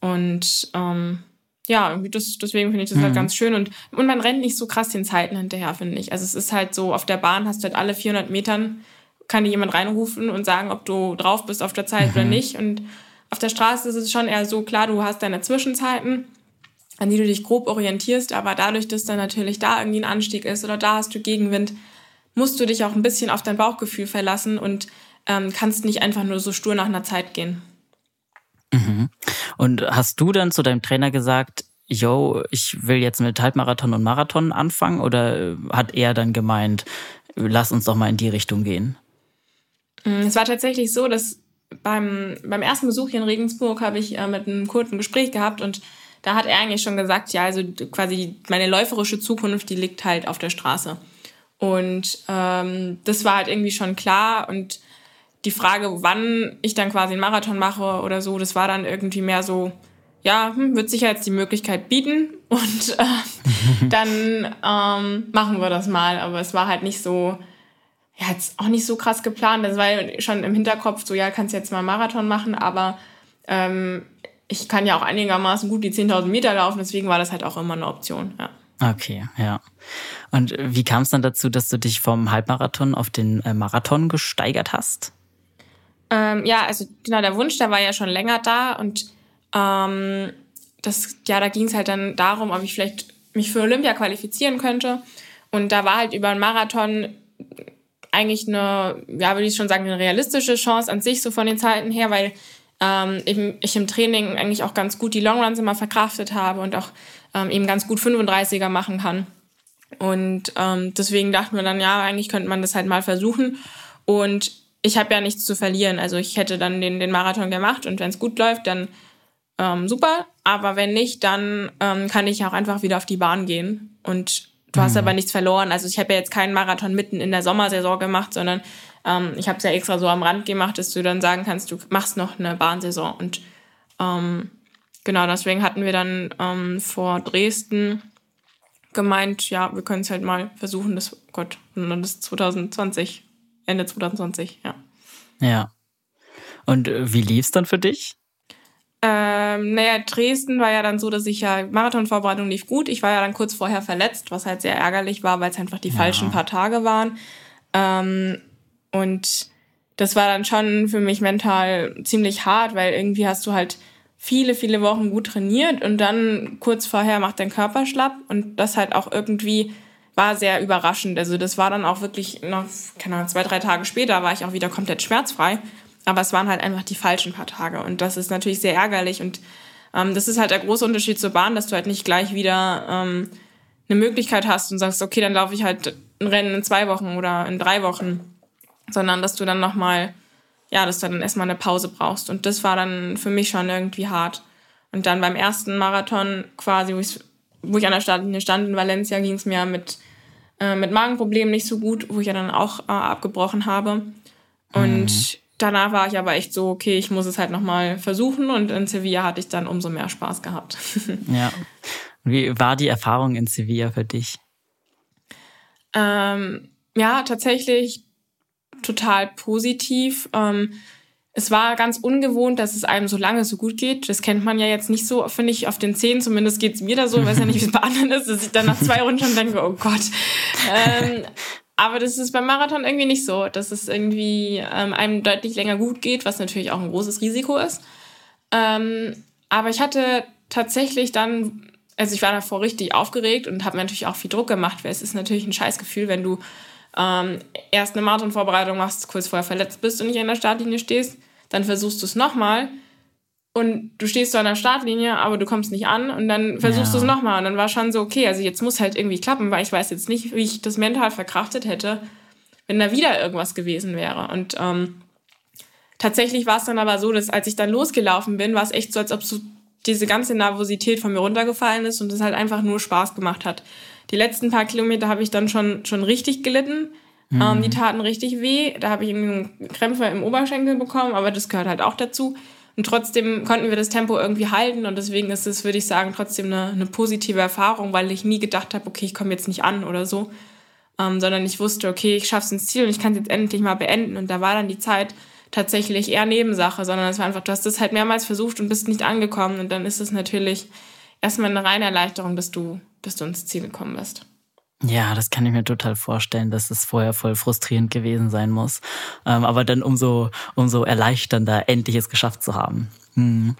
Und ähm, ja, irgendwie das, deswegen finde ich das halt mhm. halt ganz schön. Und, und man rennt nicht so krass den Zeiten hinterher, finde ich. Also es ist halt so, auf der Bahn hast du halt alle 400 Metern, kann dir jemand reinrufen und sagen, ob du drauf bist auf der Zeit mhm. oder nicht. Und auf der Straße ist es schon eher so, klar, du hast deine Zwischenzeiten, an die du dich grob orientierst, aber dadurch, dass dann natürlich da irgendwie ein Anstieg ist oder da hast du Gegenwind, musst du dich auch ein bisschen auf dein Bauchgefühl verlassen und ähm, kannst nicht einfach nur so stur nach einer Zeit gehen. Mhm. Und hast du dann zu deinem Trainer gesagt, yo, ich will jetzt mit Halbmarathon und Marathon anfangen oder hat er dann gemeint, lass uns doch mal in die Richtung gehen? Mm, es war tatsächlich so, dass beim, beim ersten Besuch hier in Regensburg habe ich äh, mit einem kurzen Gespräch gehabt und da hat er eigentlich schon gesagt, ja, also quasi meine läuferische Zukunft, die liegt halt auf der Straße. Und ähm, das war halt irgendwie schon klar. Und die Frage, wann ich dann quasi einen Marathon mache oder so, das war dann irgendwie mehr so, ja, hm, wird sicher jetzt die Möglichkeit bieten und äh, dann ähm, machen wir das mal. Aber es war halt nicht so, ja, jetzt auch nicht so krass geplant. Das war schon im Hinterkopf so, ja, kannst jetzt mal einen Marathon machen, aber ähm, ich kann ja auch einigermaßen gut die 10.000 Meter laufen, deswegen war das halt auch immer eine Option, ja. Okay, ja. Und wie kam es dann dazu, dass du dich vom Halbmarathon auf den äh, Marathon gesteigert hast? Ähm, ja, also genau, der Wunsch, der war ja schon länger da und ähm, das, ja, da ging es halt dann darum, ob ich vielleicht mich für Olympia qualifizieren könnte. Und da war halt über einen Marathon eigentlich eine, ja, würde ich schon sagen, eine realistische Chance an sich, so von den Zeiten her, weil ähm, eben ich im Training eigentlich auch ganz gut die Longruns immer verkraftet habe und auch ähm, eben ganz gut 35er machen kann. Und ähm, deswegen dachten wir dann, ja, eigentlich könnte man das halt mal versuchen. Und ich habe ja nichts zu verlieren. Also ich hätte dann den, den Marathon gemacht und wenn es gut läuft, dann ähm, super. Aber wenn nicht, dann ähm, kann ich auch einfach wieder auf die Bahn gehen. Und du mhm. hast aber nichts verloren. Also ich habe ja jetzt keinen Marathon mitten in der Sommersaison gemacht, sondern ähm, ich habe es ja extra so am Rand gemacht, dass du dann sagen kannst, du machst noch eine Bahnsaison. Und ähm, genau, deswegen hatten wir dann ähm, vor Dresden gemeint, ja, wir können es halt mal versuchen, das, oh Gott, und dann ist 2020, Ende 2020, ja. Ja. Und äh, wie lief es dann für dich? Ähm, naja, Dresden war ja dann so, dass ich ja, Marathonvorbereitung lief gut. Ich war ja dann kurz vorher verletzt, was halt sehr ärgerlich war, weil es einfach die ja. falschen paar Tage waren. Ähm, und das war dann schon für mich mental ziemlich hart, weil irgendwie hast du halt viele, viele Wochen gut trainiert und dann kurz vorher macht dein Körper schlapp und das halt auch irgendwie war sehr überraschend. Also das war dann auch wirklich noch, keine Ahnung, zwei, drei Tage später war ich auch wieder komplett schmerzfrei. Aber es waren halt einfach die falschen paar Tage und das ist natürlich sehr ärgerlich und ähm, das ist halt der große Unterschied zur Bahn, dass du halt nicht gleich wieder ähm, eine Möglichkeit hast und sagst, okay, dann laufe ich halt ein Rennen in zwei Wochen oder in drei Wochen sondern dass du dann nochmal, ja, dass du dann erstmal eine Pause brauchst. Und das war dann für mich schon irgendwie hart. Und dann beim ersten Marathon quasi, wo ich, wo ich an der Startlinie stand in Valencia, ging es mir mit, äh, mit Magenproblemen nicht so gut, wo ich ja dann auch äh, abgebrochen habe. Und mhm. danach war ich aber echt so, okay, ich muss es halt nochmal versuchen. Und in Sevilla hatte ich dann umso mehr Spaß gehabt. ja. Wie war die Erfahrung in Sevilla für dich? Ähm, ja, tatsächlich total positiv. Ähm, es war ganz ungewohnt, dass es einem so lange so gut geht. Das kennt man ja jetzt nicht so, finde ich, auf den Zehen. Zumindest geht es mir da so. Ich weiß ja nicht, wie es bei anderen ist, dass ich dann nach zwei Runden schon denke, oh Gott. Ähm, aber das ist beim Marathon irgendwie nicht so, dass es irgendwie ähm, einem deutlich länger gut geht, was natürlich auch ein großes Risiko ist. Ähm, aber ich hatte tatsächlich dann, also ich war davor richtig aufgeregt und habe mir natürlich auch viel Druck gemacht, weil es ist natürlich ein Scheißgefühl, wenn du ähm, erst eine Marathonvorbereitung machst, kurz vorher verletzt bist und nicht an der Startlinie stehst, dann versuchst du es nochmal und du stehst so an der Startlinie, aber du kommst nicht an und dann versuchst ja. du es nochmal und dann war schon so, okay, also jetzt muss halt irgendwie klappen, weil ich weiß jetzt nicht, wie ich das mental verkraftet hätte, wenn da wieder irgendwas gewesen wäre und ähm, tatsächlich war es dann aber so, dass als ich dann losgelaufen bin, war es echt so, als ob so diese ganze Nervosität von mir runtergefallen ist und es halt einfach nur Spaß gemacht hat. Die letzten paar Kilometer habe ich dann schon, schon richtig gelitten. Mhm. Ähm, die taten richtig weh. Da habe ich irgendwie Krämpfe im Oberschenkel bekommen, aber das gehört halt auch dazu. Und trotzdem konnten wir das Tempo irgendwie halten und deswegen ist es, würde ich sagen, trotzdem eine, eine positive Erfahrung, weil ich nie gedacht habe, okay, ich komme jetzt nicht an oder so, ähm, sondern ich wusste, okay, ich schaffe es ins Ziel und ich kann es jetzt endlich mal beenden. Und da war dann die Zeit tatsächlich eher Nebensache, sondern es war einfach, du hast es halt mehrmals versucht und bist nicht angekommen und dann ist es natürlich erstmal eine reine Erleichterung, dass du bis du ins Ziel gekommen bist. Ja, das kann ich mir total vorstellen, dass es vorher voll frustrierend gewesen sein muss. Ähm, aber dann umso, umso erleichternder, endlich es geschafft zu haben. Hm.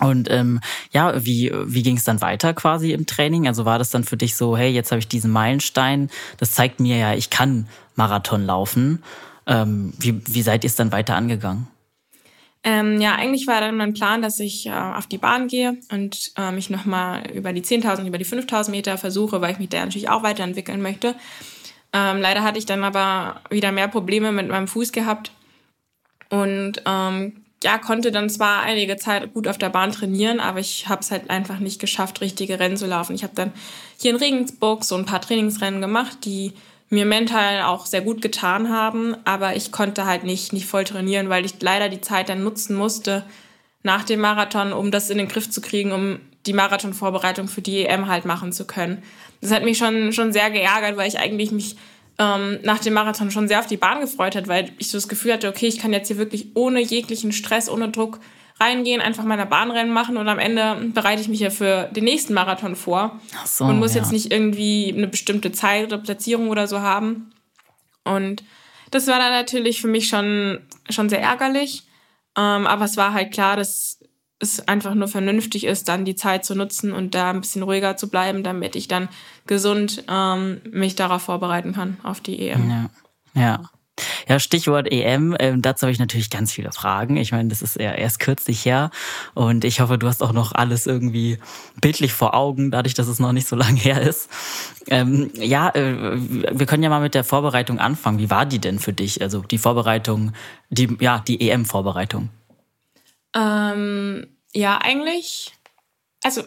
Und ähm, ja, wie, wie ging es dann weiter quasi im Training? Also war das dann für dich so, hey, jetzt habe ich diesen Meilenstein, das zeigt mir ja, ich kann Marathon laufen. Ähm, wie, wie seid ihr es dann weiter angegangen? Ähm, ja, eigentlich war dann mein Plan, dass ich äh, auf die Bahn gehe und äh, mich nochmal über die 10.000, über die 5.000 Meter versuche, weil ich mich da natürlich auch weiterentwickeln möchte. Ähm, leider hatte ich dann aber wieder mehr Probleme mit meinem Fuß gehabt und ähm, ja, konnte dann zwar einige Zeit gut auf der Bahn trainieren, aber ich habe es halt einfach nicht geschafft, richtige Rennen zu laufen. Ich habe dann hier in Regensburg so ein paar Trainingsrennen gemacht, die mir mental auch sehr gut getan haben, aber ich konnte halt nicht, nicht voll trainieren, weil ich leider die Zeit dann nutzen musste nach dem Marathon, um das in den Griff zu kriegen, um die Marathonvorbereitung für die EM halt machen zu können. Das hat mich schon, schon sehr geärgert, weil ich eigentlich mich ähm, nach dem Marathon schon sehr auf die Bahn gefreut hat, weil ich so das Gefühl hatte, okay, ich kann jetzt hier wirklich ohne jeglichen Stress, ohne Druck reingehen, einfach meine Bahnrennen machen und am Ende bereite ich mich ja für den nächsten Marathon vor so, und muss ja. jetzt nicht irgendwie eine bestimmte Zeit oder Platzierung oder so haben. Und das war dann natürlich für mich schon, schon sehr ärgerlich. Ähm, aber es war halt klar, dass es einfach nur vernünftig ist, dann die Zeit zu nutzen und da ein bisschen ruhiger zu bleiben, damit ich dann gesund ähm, mich darauf vorbereiten kann, auf die EM. Ja. ja. Ja, Stichwort EM, ähm, dazu habe ich natürlich ganz viele Fragen. Ich meine, das ist ja erst kürzlich her und ich hoffe, du hast auch noch alles irgendwie bildlich vor Augen, dadurch, dass es noch nicht so lange her ist. Ähm, ja, äh, wir können ja mal mit der Vorbereitung anfangen. Wie war die denn für dich? Also die Vorbereitung, die, ja, die EM-Vorbereitung. Ähm, ja, eigentlich, also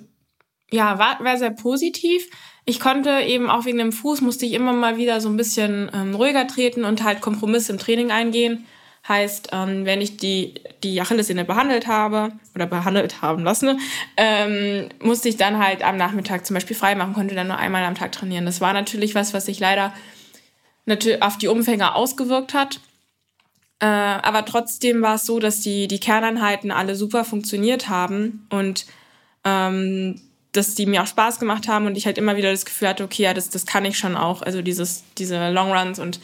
ja, war, war sehr positiv. Ich konnte eben auch wegen dem Fuß, musste ich immer mal wieder so ein bisschen ähm, ruhiger treten und halt Kompromisse im Training eingehen. Heißt, ähm, wenn ich die, die Achillessehne behandelt habe oder behandelt haben lassen, ähm, musste ich dann halt am Nachmittag zum Beispiel frei machen, konnte dann nur einmal am Tag trainieren. Das war natürlich was, was sich leider auf die Umfänger ausgewirkt hat. Äh, aber trotzdem war es so, dass die, die Kerneinheiten alle super funktioniert haben und ähm, dass die mir auch Spaß gemacht haben und ich halt immer wieder das Gefühl hatte, okay, ja, das, das kann ich schon auch. Also dieses, diese Longruns und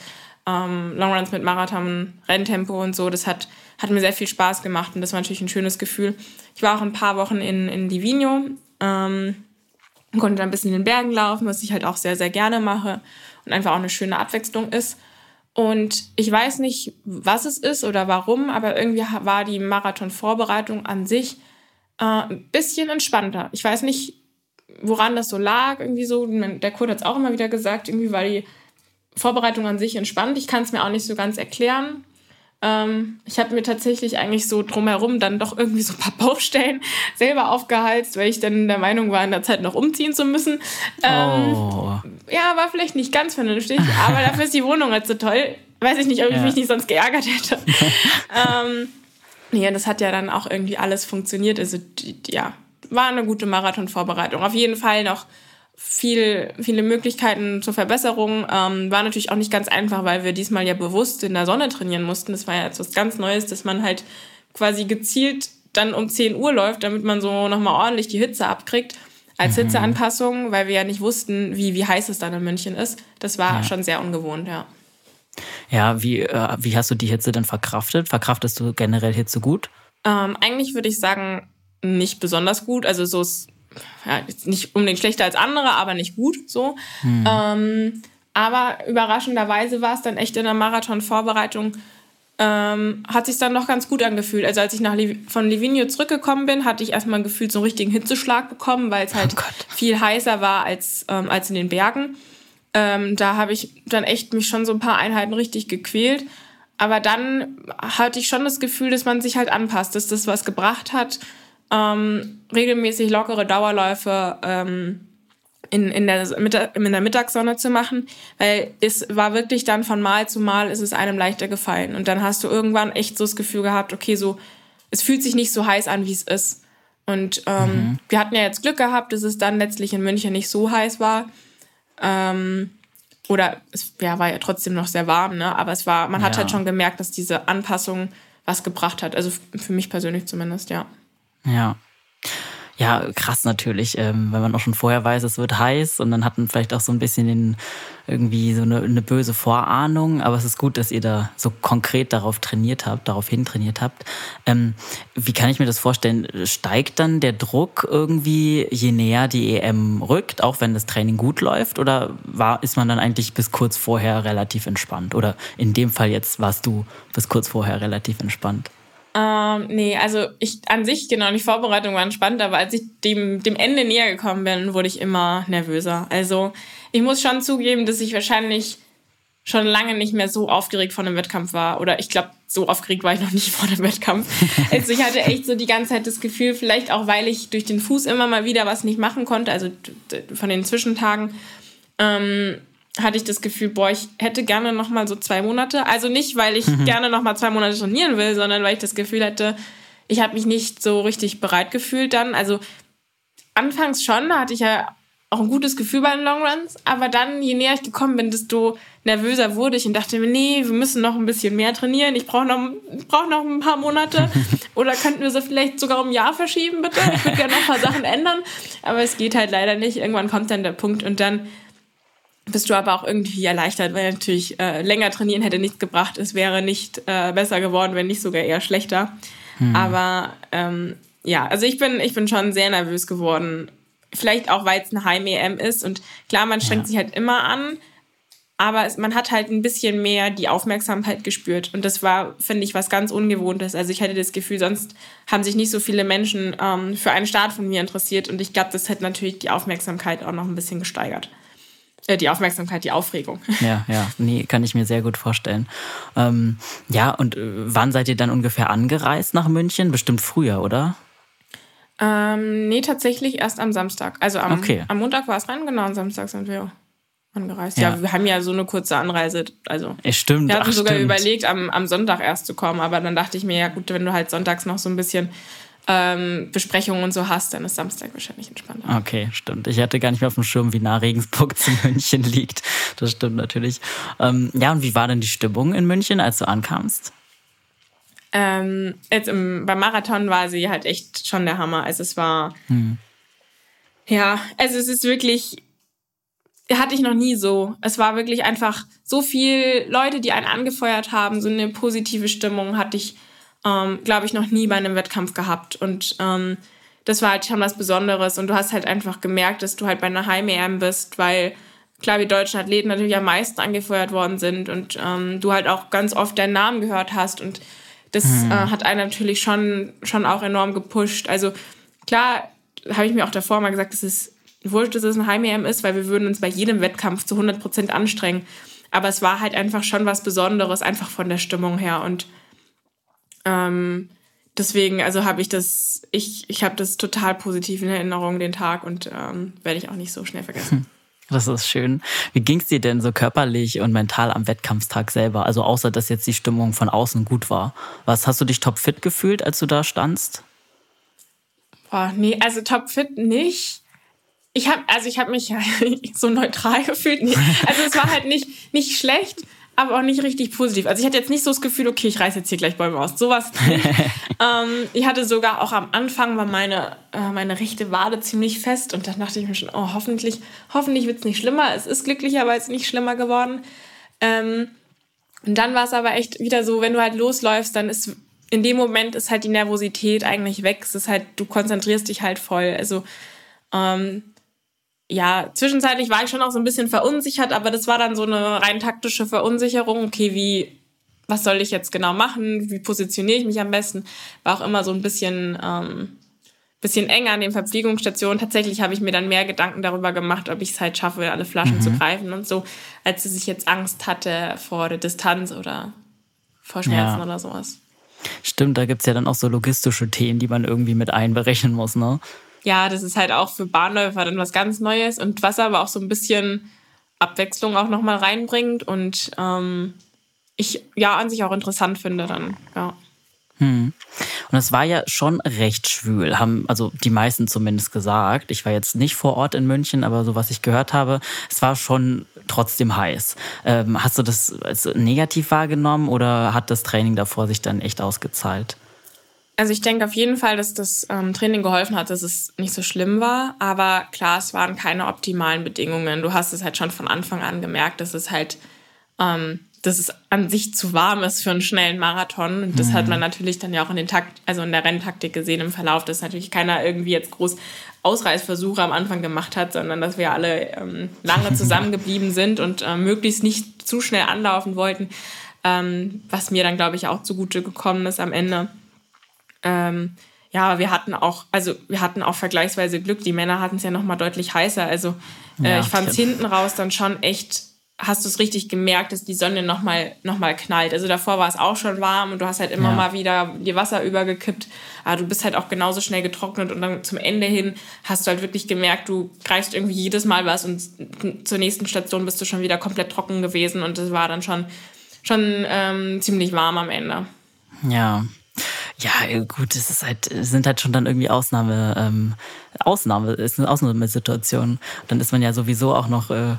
ähm, Longruns mit Marathon, Renntempo und so, das hat, hat mir sehr viel Spaß gemacht und das war natürlich ein schönes Gefühl. Ich war auch ein paar Wochen in, in Livigno, ähm, konnte dann ein bisschen in den Bergen laufen, was ich halt auch sehr, sehr gerne mache und einfach auch eine schöne Abwechslung ist. Und ich weiß nicht, was es ist oder warum, aber irgendwie war die Marathon-Vorbereitung an sich äh, ein bisschen entspannter. Ich weiß nicht, woran das so lag, irgendwie so. Der Kurt hat es auch immer wieder gesagt, irgendwie war die Vorbereitung an sich entspannt. Ich kann es mir auch nicht so ganz erklären. Ähm, ich habe mir tatsächlich eigentlich so drumherum dann doch irgendwie so ein paar Baustellen selber aufgeheizt, weil ich dann der Meinung war, in der Zeit noch umziehen zu müssen. Ähm, oh. Ja, war vielleicht nicht ganz vernünftig, aber dafür ist die Wohnung halt so toll. Weiß ich nicht, ob ich ja. mich nicht sonst geärgert hätte. ähm, ja, das hat ja dann auch irgendwie alles funktioniert. Also, die, ja, war eine gute Marathonvorbereitung. Auf jeden Fall noch viel, viele Möglichkeiten zur Verbesserung. Ähm, war natürlich auch nicht ganz einfach, weil wir diesmal ja bewusst in der Sonne trainieren mussten. Das war ja etwas ganz Neues, dass man halt quasi gezielt dann um 10 Uhr läuft, damit man so nochmal ordentlich die Hitze abkriegt. Als mhm. Hitzeanpassung, weil wir ja nicht wussten, wie, wie heiß es dann in München ist. Das war ja. schon sehr ungewohnt, ja. Ja, wie, äh, wie hast du die Hitze denn verkraftet? Verkraftest du generell Hitze gut? Ähm, eigentlich würde ich sagen, nicht besonders gut. Also so ist ja, nicht unbedingt schlechter als andere, aber nicht gut so. Hm. Ähm, aber überraschenderweise war es dann echt in der Marathon-Vorbereitung, ähm, hat sich dann noch ganz gut angefühlt. Also als ich nach Liv von Livigno zurückgekommen bin, hatte ich erstmal gefühlt so einen richtigen Hitzeschlag bekommen, weil es halt oh viel heißer war als, ähm, als in den Bergen. Ähm, da habe ich dann echt mich schon so ein paar Einheiten richtig gequält. Aber dann hatte ich schon das Gefühl, dass man sich halt anpasst, dass das was gebracht hat ähm, regelmäßig lockere Dauerläufe ähm, in, in, der, in der Mittagssonne zu machen, weil es war wirklich dann von Mal zu Mal ist es einem leichter gefallen. Und dann hast du irgendwann echt so das Gefühl gehabt, okay, so, es fühlt sich nicht so heiß an, wie es ist. Und ähm, mhm. wir hatten ja jetzt Glück gehabt, dass es dann letztlich in München nicht so heiß war. Ähm, oder es ja, war ja trotzdem noch sehr warm, ne? Aber es war, man ja. hat halt schon gemerkt, dass diese Anpassung was gebracht hat. Also für mich persönlich zumindest, ja. Ja. Ja, krass natürlich, ähm, wenn man auch schon vorher weiß, es wird heiß und dann hat man vielleicht auch so ein bisschen den, irgendwie so eine, eine böse Vorahnung, aber es ist gut, dass ihr da so konkret darauf trainiert habt, darauf hin trainiert habt. Ähm, wie kann ich mir das vorstellen? Steigt dann der Druck irgendwie, je näher die EM rückt, auch wenn das Training gut läuft, oder war, ist man dann eigentlich bis kurz vorher relativ entspannt? Oder in dem Fall jetzt warst du bis kurz vorher relativ entspannt? Ähm, nee, also ich an sich, genau, die Vorbereitung war entspannt, aber als ich dem, dem Ende näher gekommen bin, wurde ich immer nervöser. Also ich muss schon zugeben, dass ich wahrscheinlich schon lange nicht mehr so aufgeregt vor einem Wettkampf war. Oder ich glaube, so aufgeregt war ich noch nicht vor dem Wettkampf. Also ich hatte echt so die ganze Zeit das Gefühl, vielleicht auch, weil ich durch den Fuß immer mal wieder was nicht machen konnte, also von den Zwischentagen, ähm, hatte ich das Gefühl, boah, ich hätte gerne noch mal so zwei Monate. Also nicht, weil ich mhm. gerne noch mal zwei Monate trainieren will, sondern weil ich das Gefühl hätte, ich habe mich nicht so richtig bereit gefühlt dann. Also anfangs schon, da hatte ich ja auch ein gutes Gefühl bei den Longruns, aber dann, je näher ich gekommen bin, desto nervöser wurde ich und dachte mir, nee, wir müssen noch ein bisschen mehr trainieren, ich brauche noch, brauch noch ein paar Monate oder könnten wir sie vielleicht sogar um ein Jahr verschieben, bitte? Ich würde gerne noch ein paar Sachen ändern, aber es geht halt leider nicht. Irgendwann kommt dann der Punkt und dann bist du aber auch irgendwie erleichtert, weil natürlich äh, länger trainieren hätte nichts gebracht. Es wäre nicht äh, besser geworden, wenn nicht sogar eher schlechter. Hm. Aber ähm, ja, also ich bin, ich bin schon sehr nervös geworden Vielleicht auch, weil es eine Heim-EM ist. Und klar, man strengt ja. sich halt immer an, aber es, man hat halt ein bisschen mehr die Aufmerksamkeit gespürt. Und das war, finde ich, was ganz Ungewohntes. Also ich hatte das Gefühl, sonst haben sich nicht so viele Menschen ähm, für einen Start von mir interessiert. Und ich glaube, das hat natürlich die Aufmerksamkeit auch noch ein bisschen gesteigert. Äh, die Aufmerksamkeit, die Aufregung. Ja, ja, nee, kann ich mir sehr gut vorstellen. Ähm, ja, und äh, wann seid ihr dann ungefähr angereist nach München? Bestimmt früher, oder? Ähm, nee, tatsächlich erst am Samstag. Also am, okay. am Montag war es rein, genau, am Samstag sind wir angereist. Ja. ja. wir haben ja so eine kurze Anreise. Also, es stimmt. Wir hatten Ach, sogar stimmt. überlegt, am, am Sonntag erst zu kommen, aber dann dachte ich mir, ja gut, wenn du halt sonntags noch so ein bisschen ähm, Besprechungen und so hast, dann ist Samstag wahrscheinlich entspannter. Okay, stimmt. Ich hatte gar nicht mehr auf dem Schirm, wie nah Regensburg zu München liegt. Das stimmt natürlich. Ähm, ja, und wie war denn die Stimmung in München, als du ankamst? Ähm, jetzt im, beim Marathon war sie halt echt schon der Hammer. Also es war, hm. ja, also es ist wirklich, hatte ich noch nie so. Es war wirklich einfach so viel Leute, die einen angefeuert haben. So eine positive Stimmung hatte ich, ähm, glaube ich, noch nie bei einem Wettkampf gehabt. Und ähm, das war halt schon was Besonderes. Und du hast halt einfach gemerkt, dass du halt bei einer Heim-EM bist, weil klar, wie deutsche Athleten natürlich am meisten angefeuert worden sind und ähm, du halt auch ganz oft deinen Namen gehört hast und das hm. äh, hat einen natürlich schon, schon auch enorm gepusht. Also klar, habe ich mir auch davor mal gesagt, dass es wurscht, dass es ein Heim-EM ist, weil wir würden uns bei jedem Wettkampf zu 100 Prozent anstrengen. Aber es war halt einfach schon was Besonderes, einfach von der Stimmung her. Und ähm, deswegen, also habe ich das, ich, ich habe das total positiv in Erinnerung, den Tag, und ähm, werde ich auch nicht so schnell vergessen. Hm. Das ist schön. Wie ging es dir denn so körperlich und mental am Wettkampftag selber? Also außer, dass jetzt die Stimmung von außen gut war. Was hast du dich topfit gefühlt, als du da standst? Boah, nee, also topfit nicht. Ich habe also ich habe mich so neutral gefühlt. Nee. Also es war halt nicht nicht schlecht, aber auch nicht richtig positiv. Also ich hatte jetzt nicht so das Gefühl, okay, ich reiße jetzt hier gleich Bäume aus. Sowas nicht. ähm, ich hatte sogar auch am Anfang war meine, äh, meine rechte Wade ziemlich fest und dann dachte ich mir schon, oh, hoffentlich, hoffentlich wird es nicht schlimmer. Es ist glücklicherweise nicht schlimmer geworden. Ähm, und dann war es aber echt wieder so, wenn du halt losläufst, dann ist in dem Moment ist halt die Nervosität eigentlich weg. Es ist halt, du konzentrierst dich halt voll. Also ähm, ja, zwischenzeitlich war ich schon auch so ein bisschen verunsichert, aber das war dann so eine rein taktische Verunsicherung. Okay, wie, was soll ich jetzt genau machen? Wie positioniere ich mich am besten? War auch immer so ein bisschen, ähm, bisschen enger an den Verpflegungsstationen. Tatsächlich habe ich mir dann mehr Gedanken darüber gemacht, ob ich es halt schaffe, alle Flaschen mhm. zu greifen und so, als dass ich jetzt Angst hatte vor der Distanz oder vor Schmerzen ja. oder sowas. Stimmt, da gibt es ja dann auch so logistische Themen, die man irgendwie mit einberechnen muss, ne? Ja, das ist halt auch für Bahnläufer dann was ganz Neues und was aber auch so ein bisschen Abwechslung auch nochmal reinbringt und ähm, ich ja an sich auch interessant finde dann, ja. Hm. Und es war ja schon recht schwül, haben also die meisten zumindest gesagt. Ich war jetzt nicht vor Ort in München, aber so was ich gehört habe, es war schon trotzdem heiß. Ähm, hast du das als negativ wahrgenommen oder hat das Training davor sich dann echt ausgezahlt? Also ich denke auf jeden Fall, dass das ähm, Training geholfen hat, dass es nicht so schlimm war. Aber klar, es waren keine optimalen Bedingungen. Du hast es halt schon von Anfang an gemerkt, dass es halt, ähm, dass es an sich zu warm ist für einen schnellen Marathon. Und das mhm. hat man natürlich dann ja auch in den Takt, also in der Renntaktik gesehen im Verlauf, dass natürlich keiner irgendwie jetzt groß Ausreißversuche am Anfang gemacht hat, sondern dass wir alle ähm, lange zusammengeblieben sind und äh, möglichst nicht zu schnell anlaufen wollten. Ähm, was mir dann, glaube ich, auch zugute gekommen ist am Ende. Ähm, ja, wir hatten auch, also wir hatten auch vergleichsweise Glück. Die Männer hatten es ja noch mal deutlich heißer. Also äh, ja, ich fand es hinten raus dann schon echt, hast du es richtig gemerkt, dass die Sonne noch mal, noch mal knallt. Also davor war es auch schon warm und du hast halt immer ja. mal wieder die Wasser übergekippt. Aber du bist halt auch genauso schnell getrocknet und dann zum Ende hin hast du halt wirklich gemerkt, du greifst irgendwie jedes Mal was und zur nächsten Station bist du schon wieder komplett trocken gewesen und es war dann schon, schon ähm, ziemlich warm am Ende. Ja, Ja, gut, es ist halt, es sind halt schon dann irgendwie Ausnahme, ähm, Ausnahme, ist eine Ausnahmesituation. Dann ist man ja sowieso auch noch, äh,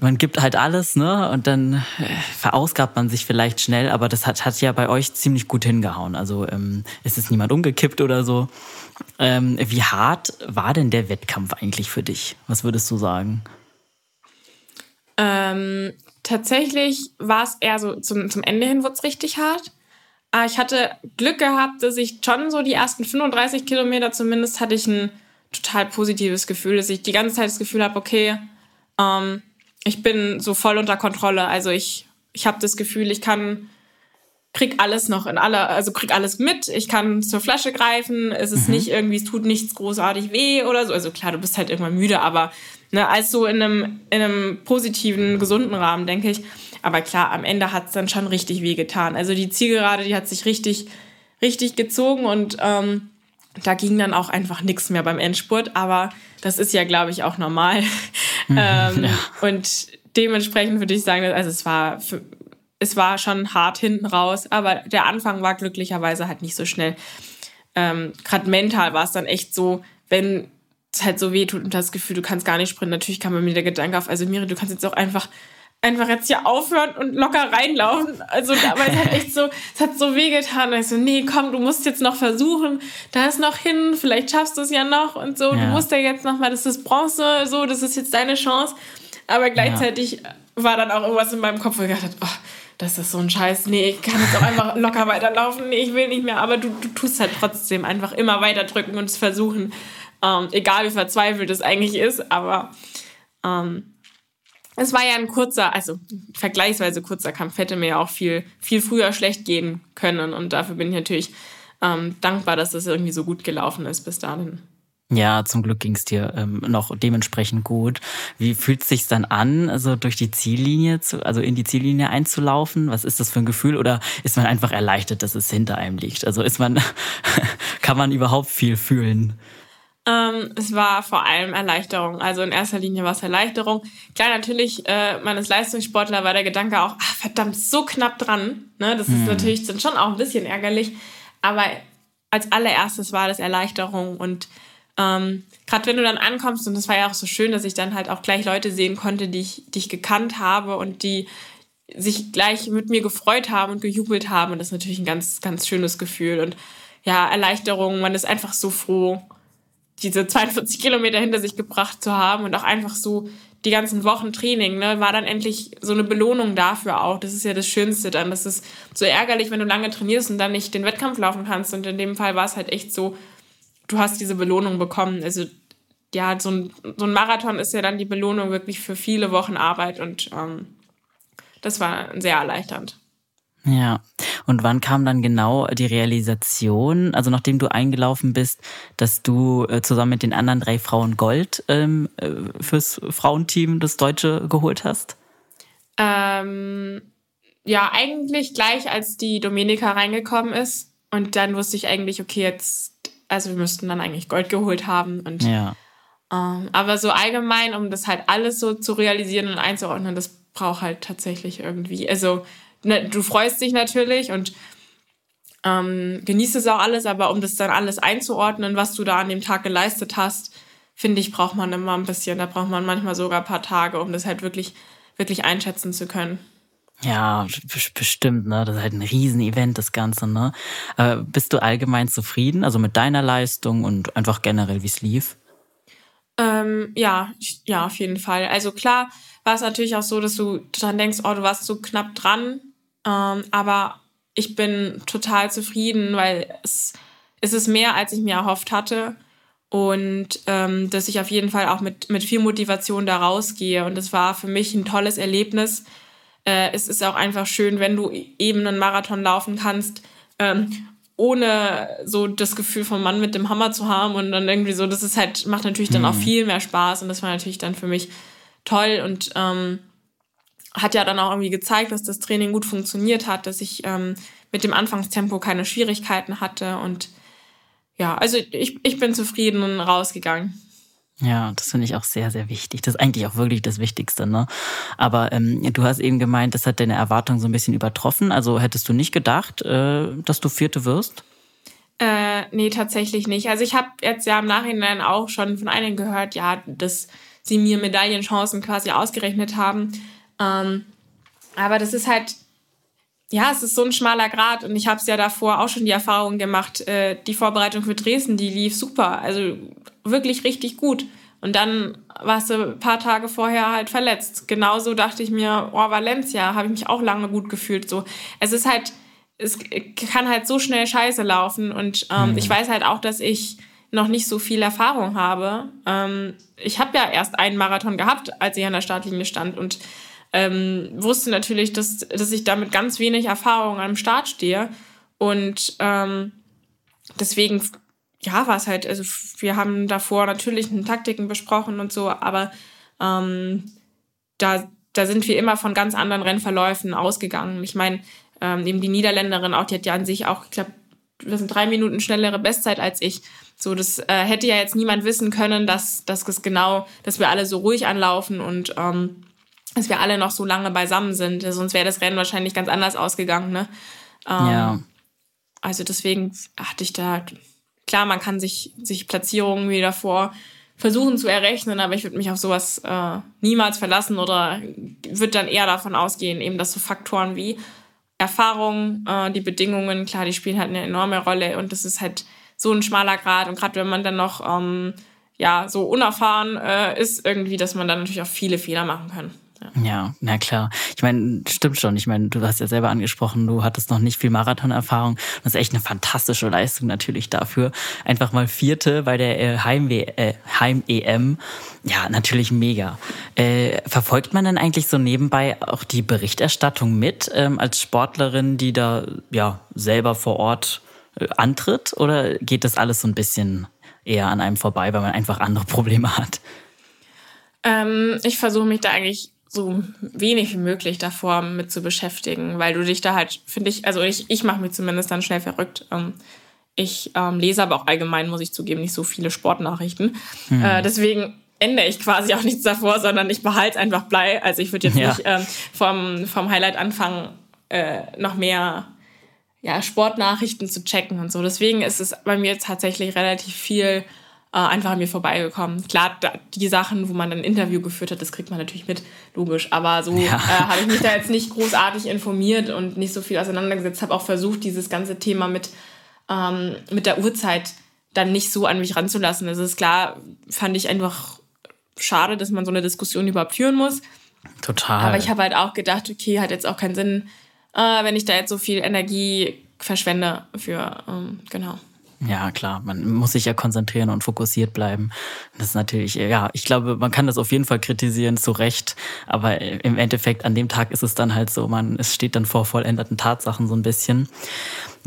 man gibt halt alles, ne? Und dann äh, verausgabt man sich vielleicht schnell, aber das hat, hat ja bei euch ziemlich gut hingehauen. Also ähm, ist es niemand umgekippt oder so. Ähm, wie hart war denn der Wettkampf eigentlich für dich? Was würdest du sagen? Ähm, tatsächlich war es eher so zum, zum Ende hin wurde es richtig hart. Aber ah, ich hatte Glück gehabt, dass ich schon so die ersten 35 Kilometer zumindest hatte ich ein total positives Gefühl, dass ich die ganze Zeit das Gefühl habe, okay, ähm, ich bin so voll unter Kontrolle. Also ich, ich habe das Gefühl, ich kann krieg alles noch in aller, also krieg alles mit. Ich kann zur Flasche greifen. Es ist mhm. nicht irgendwie, es tut nichts großartig weh oder so. Also klar, du bist halt irgendwann müde, aber ne, als so in einem, in einem positiven, gesunden Rahmen, denke ich. Aber klar, am Ende hat es dann schon richtig weh getan. Also die Zielgerade, die hat sich richtig, richtig gezogen und ähm, da ging dann auch einfach nichts mehr beim Endspurt. Aber das ist ja, glaube ich, auch normal. Mhm, ähm, ja. Und dementsprechend würde ich sagen, also es war für, es war schon hart hinten raus, aber der Anfang war glücklicherweise halt nicht so schnell. Ähm, Gerade mental war es dann echt so, wenn es halt so weh tut und das Gefühl, du kannst gar nicht sprinten. Natürlich kam bei mir der Gedanke auf, also Miri, du kannst jetzt auch einfach einfach jetzt hier aufhören und locker reinlaufen. Also, aber es hat echt so, es hat so weh getan. Und ich so, nee, komm, du musst jetzt noch versuchen. Da ist noch hin, vielleicht schaffst du es ja noch und so. Ja. Du musst ja jetzt noch mal, das ist Bronze, so, das ist jetzt deine Chance. Aber gleichzeitig ja. war dann auch irgendwas in meinem Kopf, wo ich gedacht habe, oh, das ist so ein Scheiß. Nee, ich kann jetzt auch einfach locker weiterlaufen. Nee, ich will nicht mehr. Aber du, du tust halt trotzdem einfach immer weiter drücken und es versuchen. Ähm, egal wie verzweifelt es eigentlich ist. Aber ähm, es war ja ein kurzer, also vergleichsweise kurzer Kampf. Hätte mir ja auch viel, viel früher schlecht gehen können. Und dafür bin ich natürlich ähm, dankbar, dass das irgendwie so gut gelaufen ist bis dahin. Ja, zum Glück ging es dir ähm, noch dementsprechend gut. Wie fühlt es sich dann an, also durch die Ziellinie, zu, also in die Ziellinie einzulaufen? Was ist das für ein Gefühl? Oder ist man einfach erleichtert, dass es hinter einem liegt? Also ist man, kann man überhaupt viel fühlen? Ähm, es war vor allem Erleichterung. Also in erster Linie war es Erleichterung. Klar, natürlich, äh, man ist Leistungssportler, war der Gedanke auch, ach, verdammt, so knapp dran. Ne? Das ist hm. natürlich dann schon auch ein bisschen ärgerlich. Aber als allererstes war das Erleichterung und ähm, Gerade wenn du dann ankommst, und das war ja auch so schön, dass ich dann halt auch gleich Leute sehen konnte, die ich, die ich gekannt habe und die sich gleich mit mir gefreut haben und gejubelt haben. Und das ist natürlich ein ganz, ganz schönes Gefühl. Und ja, Erleichterung, man ist einfach so froh, diese 42 Kilometer hinter sich gebracht zu haben und auch einfach so die ganzen Wochen Training, ne, war dann endlich so eine Belohnung dafür auch. Das ist ja das Schönste dann. Das ist so ärgerlich, wenn du lange trainierst und dann nicht den Wettkampf laufen kannst. Und in dem Fall war es halt echt so, du hast diese Belohnung bekommen. Also ja, so ein, so ein Marathon ist ja dann die Belohnung wirklich für viele Wochen Arbeit und ähm, das war sehr erleichternd. Ja, und wann kam dann genau die Realisation, also nachdem du eingelaufen bist, dass du äh, zusammen mit den anderen drei Frauen Gold ähm, äh, fürs Frauenteam das Deutsche geholt hast? Ähm, ja, eigentlich gleich, als die Dominika reingekommen ist. Und dann wusste ich eigentlich, okay, jetzt also wir müssten dann eigentlich Gold geholt haben. Und, ja. Ähm, aber so allgemein, um das halt alles so zu realisieren und einzuordnen, das braucht halt tatsächlich irgendwie. Also ne, du freust dich natürlich und ähm, genießt es auch alles, aber um das dann alles einzuordnen, was du da an dem Tag geleistet hast, finde ich, braucht man immer ein bisschen. Da braucht man manchmal sogar ein paar Tage, um das halt wirklich, wirklich einschätzen zu können. Ja, bestimmt, ne? Das ist halt ein Riesenevent, das Ganze, ne? Äh, bist du allgemein zufrieden, also mit deiner Leistung und einfach generell, wie es lief? Ähm, ja, ja, auf jeden Fall. Also klar war es natürlich auch so, dass du dann denkst, oh, du warst so knapp dran. Ähm, aber ich bin total zufrieden, weil es, es ist mehr, als ich mir erhofft hatte. Und ähm, dass ich auf jeden Fall auch mit, mit viel Motivation da rausgehe. Und es war für mich ein tolles Erlebnis äh, es ist auch einfach schön, wenn du eben einen Marathon laufen kannst, ähm, ohne so das Gefühl vom Mann mit dem Hammer zu haben und dann irgendwie so, das ist halt, macht natürlich dann mhm. auch viel mehr Spaß und das war natürlich dann für mich toll und ähm, hat ja dann auch irgendwie gezeigt, dass das Training gut funktioniert hat, dass ich ähm, mit dem Anfangstempo keine Schwierigkeiten hatte und ja, also ich, ich bin zufrieden und rausgegangen. Ja, das finde ich auch sehr, sehr wichtig. Das ist eigentlich auch wirklich das Wichtigste, ne? Aber ähm, du hast eben gemeint, das hat deine Erwartung so ein bisschen übertroffen. Also hättest du nicht gedacht, äh, dass du Vierte wirst? Äh, nee, tatsächlich nicht. Also ich habe jetzt ja im Nachhinein auch schon von einigen gehört, ja, dass sie mir Medaillenchancen quasi ausgerechnet haben. Ähm, aber das ist halt, ja, es ist so ein schmaler Grad und ich habe es ja davor auch schon die Erfahrung gemacht, äh, die Vorbereitung für Dresden, die lief super, also wirklich richtig gut. Und dann warst du ein paar Tage vorher halt verletzt. Genauso dachte ich mir, oh, Valencia, habe ich mich auch lange gut gefühlt. So, es ist halt, es kann halt so schnell scheiße laufen. Und ähm, mhm. ich weiß halt auch, dass ich noch nicht so viel Erfahrung habe. Ähm, ich habe ja erst einen Marathon gehabt, als ich an der Startlinie stand und ähm, wusste natürlich, dass, dass ich da mit ganz wenig Erfahrung am Start stehe. Und ähm, deswegen, ja, war es halt, also wir haben davor natürlich Taktiken besprochen und so, aber ähm, da, da sind wir immer von ganz anderen Rennverläufen ausgegangen. Ich meine, ähm, eben die Niederländerin auch, die hat ja an sich auch, ich glaube, das sind drei Minuten schnellere Bestzeit als ich. So, das äh, hätte ja jetzt niemand wissen können, dass, dass das genau, dass wir alle so ruhig anlaufen und ähm, dass wir alle noch so lange beisammen sind. Sonst wäre das Rennen wahrscheinlich ganz anders ausgegangen, ne? Ähm, ja. Also deswegen hatte ich da, klar, man kann sich, sich Platzierungen wie davor versuchen zu errechnen, aber ich würde mich auf sowas äh, niemals verlassen oder würde dann eher davon ausgehen, eben dass so Faktoren wie Erfahrung, äh, die Bedingungen, klar, die spielen halt eine enorme Rolle und das ist halt so ein schmaler Grad. Und gerade wenn man dann noch ähm, ja so unerfahren äh, ist, irgendwie, dass man dann natürlich auch viele Fehler machen kann. Ja. na klar. Ich meine, stimmt schon. Ich meine, du hast ja selber angesprochen, du hattest noch nicht viel Marathonerfahrung. Das ist echt eine fantastische Leistung natürlich dafür. Einfach mal Vierte bei der äh, Heim-EM. Äh, Heim ja, natürlich mega. Äh, verfolgt man dann eigentlich so nebenbei auch die Berichterstattung mit ähm, als Sportlerin, die da ja selber vor Ort äh, antritt? Oder geht das alles so ein bisschen eher an einem vorbei, weil man einfach andere Probleme hat? Ähm, ich versuche mich da eigentlich so wenig wie möglich davor mit zu beschäftigen, weil du dich da halt, finde ich, also ich, ich mache mich zumindest dann schnell verrückt. Ähm, ich ähm, lese aber auch allgemein, muss ich zugeben, nicht so viele Sportnachrichten. Hm. Äh, deswegen ändere ich quasi auch nichts davor, sondern ich behalte einfach Blei. Also ich würde jetzt ja. nicht ähm, vom, vom Highlight anfangen, äh, noch mehr ja, Sportnachrichten zu checken und so. Deswegen ist es bei mir tatsächlich relativ viel äh, einfach an mir vorbeigekommen. Klar, da, die Sachen, wo man ein Interview geführt hat, das kriegt man natürlich mit, logisch. Aber so ja. äh, habe ich mich da jetzt nicht großartig informiert und nicht so viel auseinandergesetzt. Habe auch versucht, dieses ganze Thema mit, ähm, mit der Uhrzeit dann nicht so an mich ranzulassen. Das ist klar, fand ich einfach schade, dass man so eine Diskussion überhaupt führen muss. Total. Aber ich habe halt auch gedacht, okay, hat jetzt auch keinen Sinn, äh, wenn ich da jetzt so viel Energie verschwende für, ähm, genau. Ja, klar, man muss sich ja konzentrieren und fokussiert bleiben. Das ist natürlich, ja, ich glaube, man kann das auf jeden Fall kritisieren, zu Recht. Aber im Endeffekt, an dem Tag ist es dann halt so, man, es steht dann vor vollendeten Tatsachen so ein bisschen.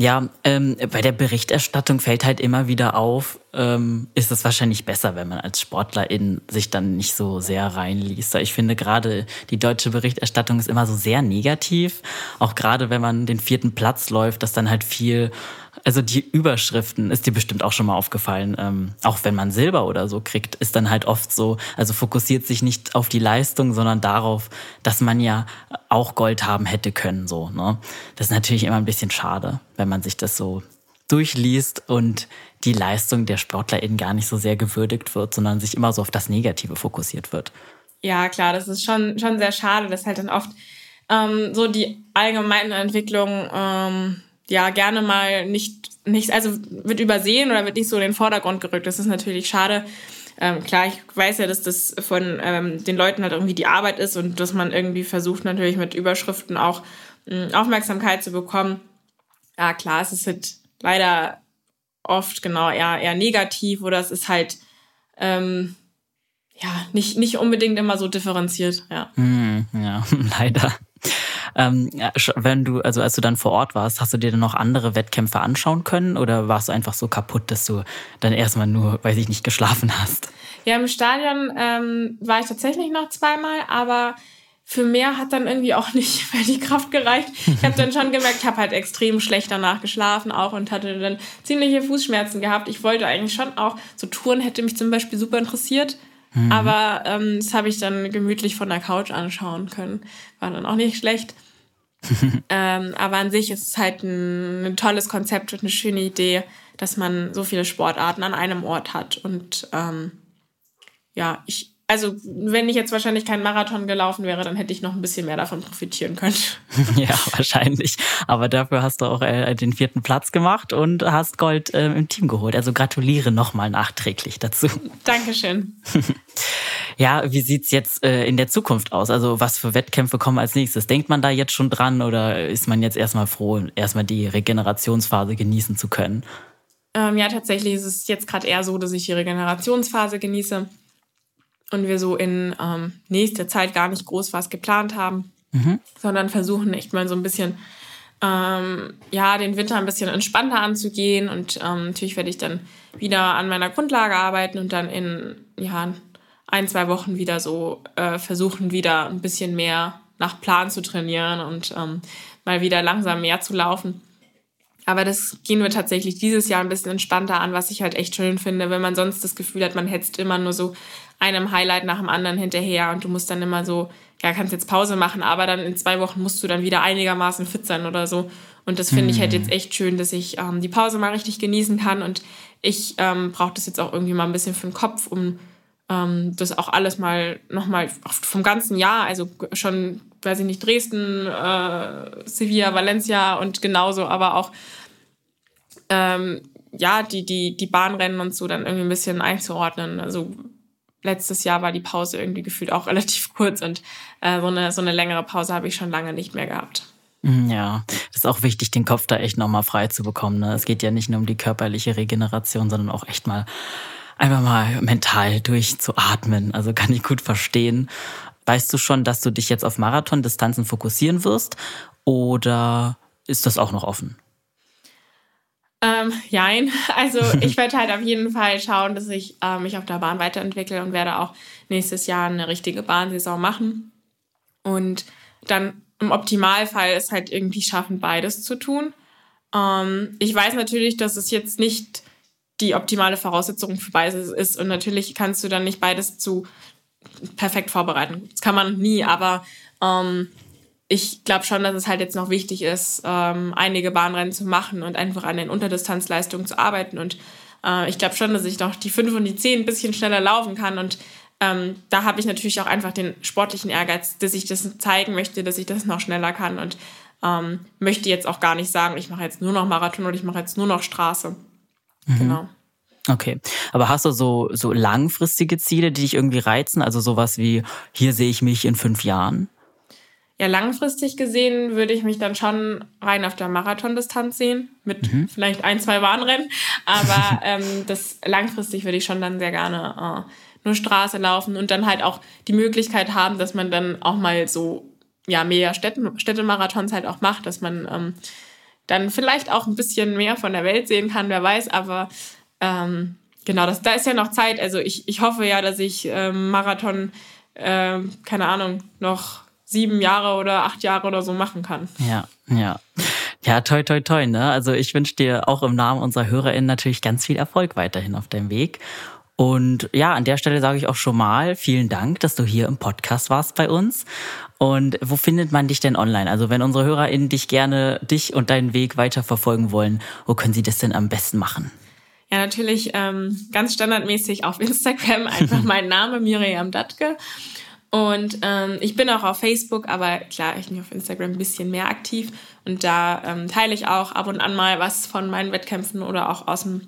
Ja, ähm, bei der Berichterstattung fällt halt immer wieder auf, ähm, ist es wahrscheinlich besser, wenn man als Sportlerin sich dann nicht so sehr reinliest. Ich finde gerade die deutsche Berichterstattung ist immer so sehr negativ. Auch gerade wenn man den vierten Platz läuft, dass dann halt viel also die Überschriften ist dir bestimmt auch schon mal aufgefallen. Ähm, auch wenn man Silber oder so kriegt, ist dann halt oft so, also fokussiert sich nicht auf die Leistung, sondern darauf, dass man ja auch Gold haben hätte können. So, ne? Das ist natürlich immer ein bisschen schade, wenn man sich das so durchliest und die Leistung der SportlerInnen gar nicht so sehr gewürdigt wird, sondern sich immer so auf das Negative fokussiert wird. Ja, klar, das ist schon, schon sehr schade, dass halt dann oft ähm, so die allgemeine Entwicklung ähm, ja gerne mal nicht, nicht, also wird übersehen oder wird nicht so in den Vordergrund gerückt. Das ist natürlich schade. Ähm, klar, ich weiß ja, dass das von ähm, den Leuten halt irgendwie die Arbeit ist und dass man irgendwie versucht, natürlich mit Überschriften auch Aufmerksamkeit zu bekommen. Ja, klar, es ist halt leider oft genau eher, eher negativ oder es ist halt ähm, ja nicht, nicht unbedingt immer so differenziert. Ja, mm, ja leider. Ähm, wenn du, also als du dann vor Ort warst, hast du dir dann noch andere Wettkämpfe anschauen können oder warst du einfach so kaputt, dass du dann erstmal nur, weiß ich nicht, geschlafen hast? Ja, im Stadion ähm, war ich tatsächlich noch zweimal, aber für mehr hat dann irgendwie auch nicht mehr die Kraft gereicht. Ich habe dann schon gemerkt, ich habe halt extrem schlecht danach geschlafen auch und hatte dann ziemliche Fußschmerzen gehabt. Ich wollte eigentlich schon auch, so Touren hätte mich zum Beispiel super interessiert. Mhm. Aber ähm, das habe ich dann gemütlich von der Couch anschauen können. War dann auch nicht schlecht. ähm, aber an sich ist es halt ein, ein, tolles Konzept und eine schöne Idee, dass man so viele Sportarten an einem Ort hat. Und ähm, ja, ich, also wenn ich jetzt wahrscheinlich keinen Marathon gelaufen wäre, dann hätte ich noch ein bisschen mehr davon profitieren können. ja, wahrscheinlich. Aber dafür hast du auch äh, den vierten Platz gemacht und hast Gold äh, im Team geholt. Also gratuliere nochmal nachträglich dazu. Dankeschön. ja, wie sieht's jetzt äh, in der Zukunft aus? Also was für Wettkämpfe kommen als nächstes? Denkt man da jetzt schon dran oder ist man jetzt erstmal froh, erstmal die Regenerationsphase genießen zu können? Ähm, ja, tatsächlich ist es jetzt gerade eher so, dass ich die Regenerationsphase genieße und wir so in ähm, nächster Zeit gar nicht groß was geplant haben, mhm. sondern versuchen echt mal so ein bisschen, ähm, ja, den Winter ein bisschen entspannter anzugehen. Und ähm, natürlich werde ich dann wieder an meiner Grundlage arbeiten und dann in ja, ein, zwei Wochen wieder so äh, versuchen, wieder ein bisschen mehr nach Plan zu trainieren und ähm, mal wieder langsam mehr zu laufen. Aber das gehen wir tatsächlich dieses Jahr ein bisschen entspannter an, was ich halt echt schön finde, wenn man sonst das Gefühl hat, man hetzt immer nur so einem Highlight nach dem anderen hinterher und du musst dann immer so, ja, kannst jetzt Pause machen, aber dann in zwei Wochen musst du dann wieder einigermaßen fit sein oder so. Und das finde ich halt jetzt echt schön, dass ich ähm, die Pause mal richtig genießen kann und ich ähm, brauche das jetzt auch irgendwie mal ein bisschen für den Kopf, um ähm, das auch alles mal nochmal vom ganzen Jahr, also schon, weiß ich nicht, Dresden, äh, Sevilla, Valencia und genauso, aber auch ähm, ja, die, die, die Bahnrennen und so dann irgendwie ein bisschen einzuordnen. Also letztes Jahr war die Pause irgendwie gefühlt auch relativ kurz und äh, so, eine, so eine längere Pause habe ich schon lange nicht mehr gehabt. Mhm, ja, das ist auch wichtig, den Kopf da echt nochmal frei zu bekommen. Ne? Es geht ja nicht nur um die körperliche Regeneration, sondern auch echt mal einfach mal mental durchzuatmen. Also kann ich gut verstehen. Weißt du schon, dass du dich jetzt auf Marathondistanzen fokussieren wirst oder ist das auch noch offen? Ähm, jein. Also ich werde halt auf jeden Fall schauen, dass ich äh, mich auf der Bahn weiterentwickle und werde auch nächstes Jahr eine richtige Bahnsaison machen. Und dann im Optimalfall ist halt irgendwie schaffen, beides zu tun. Ähm, ich weiß natürlich, dass es jetzt nicht die optimale Voraussetzung für beides ist. Und natürlich kannst du dann nicht beides zu perfekt vorbereiten. Das kann man nie, aber ähm, ich glaube schon, dass es halt jetzt noch wichtig ist, ähm, einige Bahnrennen zu machen und einfach an den Unterdistanzleistungen zu arbeiten. Und äh, ich glaube schon, dass ich noch die 5 und die 10 ein bisschen schneller laufen kann. Und ähm, da habe ich natürlich auch einfach den sportlichen Ehrgeiz, dass ich das zeigen möchte, dass ich das noch schneller kann. Und ähm, möchte jetzt auch gar nicht sagen, ich mache jetzt nur noch Marathon oder ich mache jetzt nur noch Straße. Mhm. Genau. Okay, aber hast du so, so langfristige Ziele, die dich irgendwie reizen? Also sowas wie, hier sehe ich mich in fünf Jahren? Ja, langfristig gesehen würde ich mich dann schon rein auf der Marathondistanz sehen, mit mhm. vielleicht ein, zwei Bahnrennen. Aber ähm, das langfristig würde ich schon dann sehr gerne äh, nur Straße laufen und dann halt auch die Möglichkeit haben, dass man dann auch mal so ja mehr Städten, Städtemarathons halt auch macht, dass man ähm, dann vielleicht auch ein bisschen mehr von der Welt sehen kann, wer weiß, aber ähm, genau, das, da ist ja noch Zeit. Also ich, ich hoffe ja, dass ich ähm, Marathon, äh, keine Ahnung, noch sieben Jahre oder acht Jahre oder so machen kann. Ja, ja. Ja, toi, toi, toi, ne? Also ich wünsche dir auch im Namen unserer HörerInnen natürlich ganz viel Erfolg weiterhin auf deinem Weg. Und ja, an der Stelle sage ich auch schon mal vielen Dank, dass du hier im Podcast warst bei uns. Und wo findet man dich denn online? Also wenn unsere HörerInnen dich gerne, dich und deinen Weg weiter verfolgen wollen, wo können sie das denn am besten machen? Ja, natürlich ähm, ganz standardmäßig auf Instagram einfach mein Name Miriam Datke. Und ähm, ich bin auch auf Facebook, aber klar, ich bin auf Instagram ein bisschen mehr aktiv. Und da ähm, teile ich auch ab und an mal was von meinen Wettkämpfen oder auch aus dem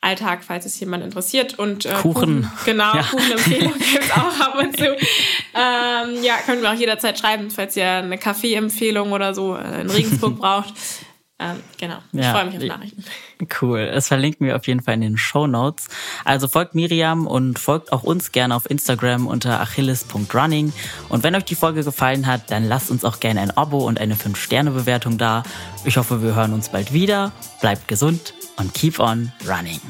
Alltag, falls es jemand interessiert. Und äh, Kuchen. Kuchen. Genau, ja. Kuchenempfehlung gibt es auch ab und zu. Ähm, ja, können wir auch jederzeit schreiben, falls ihr eine Kaffeeempfehlung oder so äh, in Regensburg braucht. Ähm, genau, ich ja, freue mich auf Nachrichten. Cool, das verlinken wir auf jeden Fall in den Show Notes. Also folgt Miriam und folgt auch uns gerne auf Instagram unter achilles.running. Und wenn euch die Folge gefallen hat, dann lasst uns auch gerne ein Abo und eine 5-Sterne-Bewertung da. Ich hoffe, wir hören uns bald wieder. Bleibt gesund und keep on running.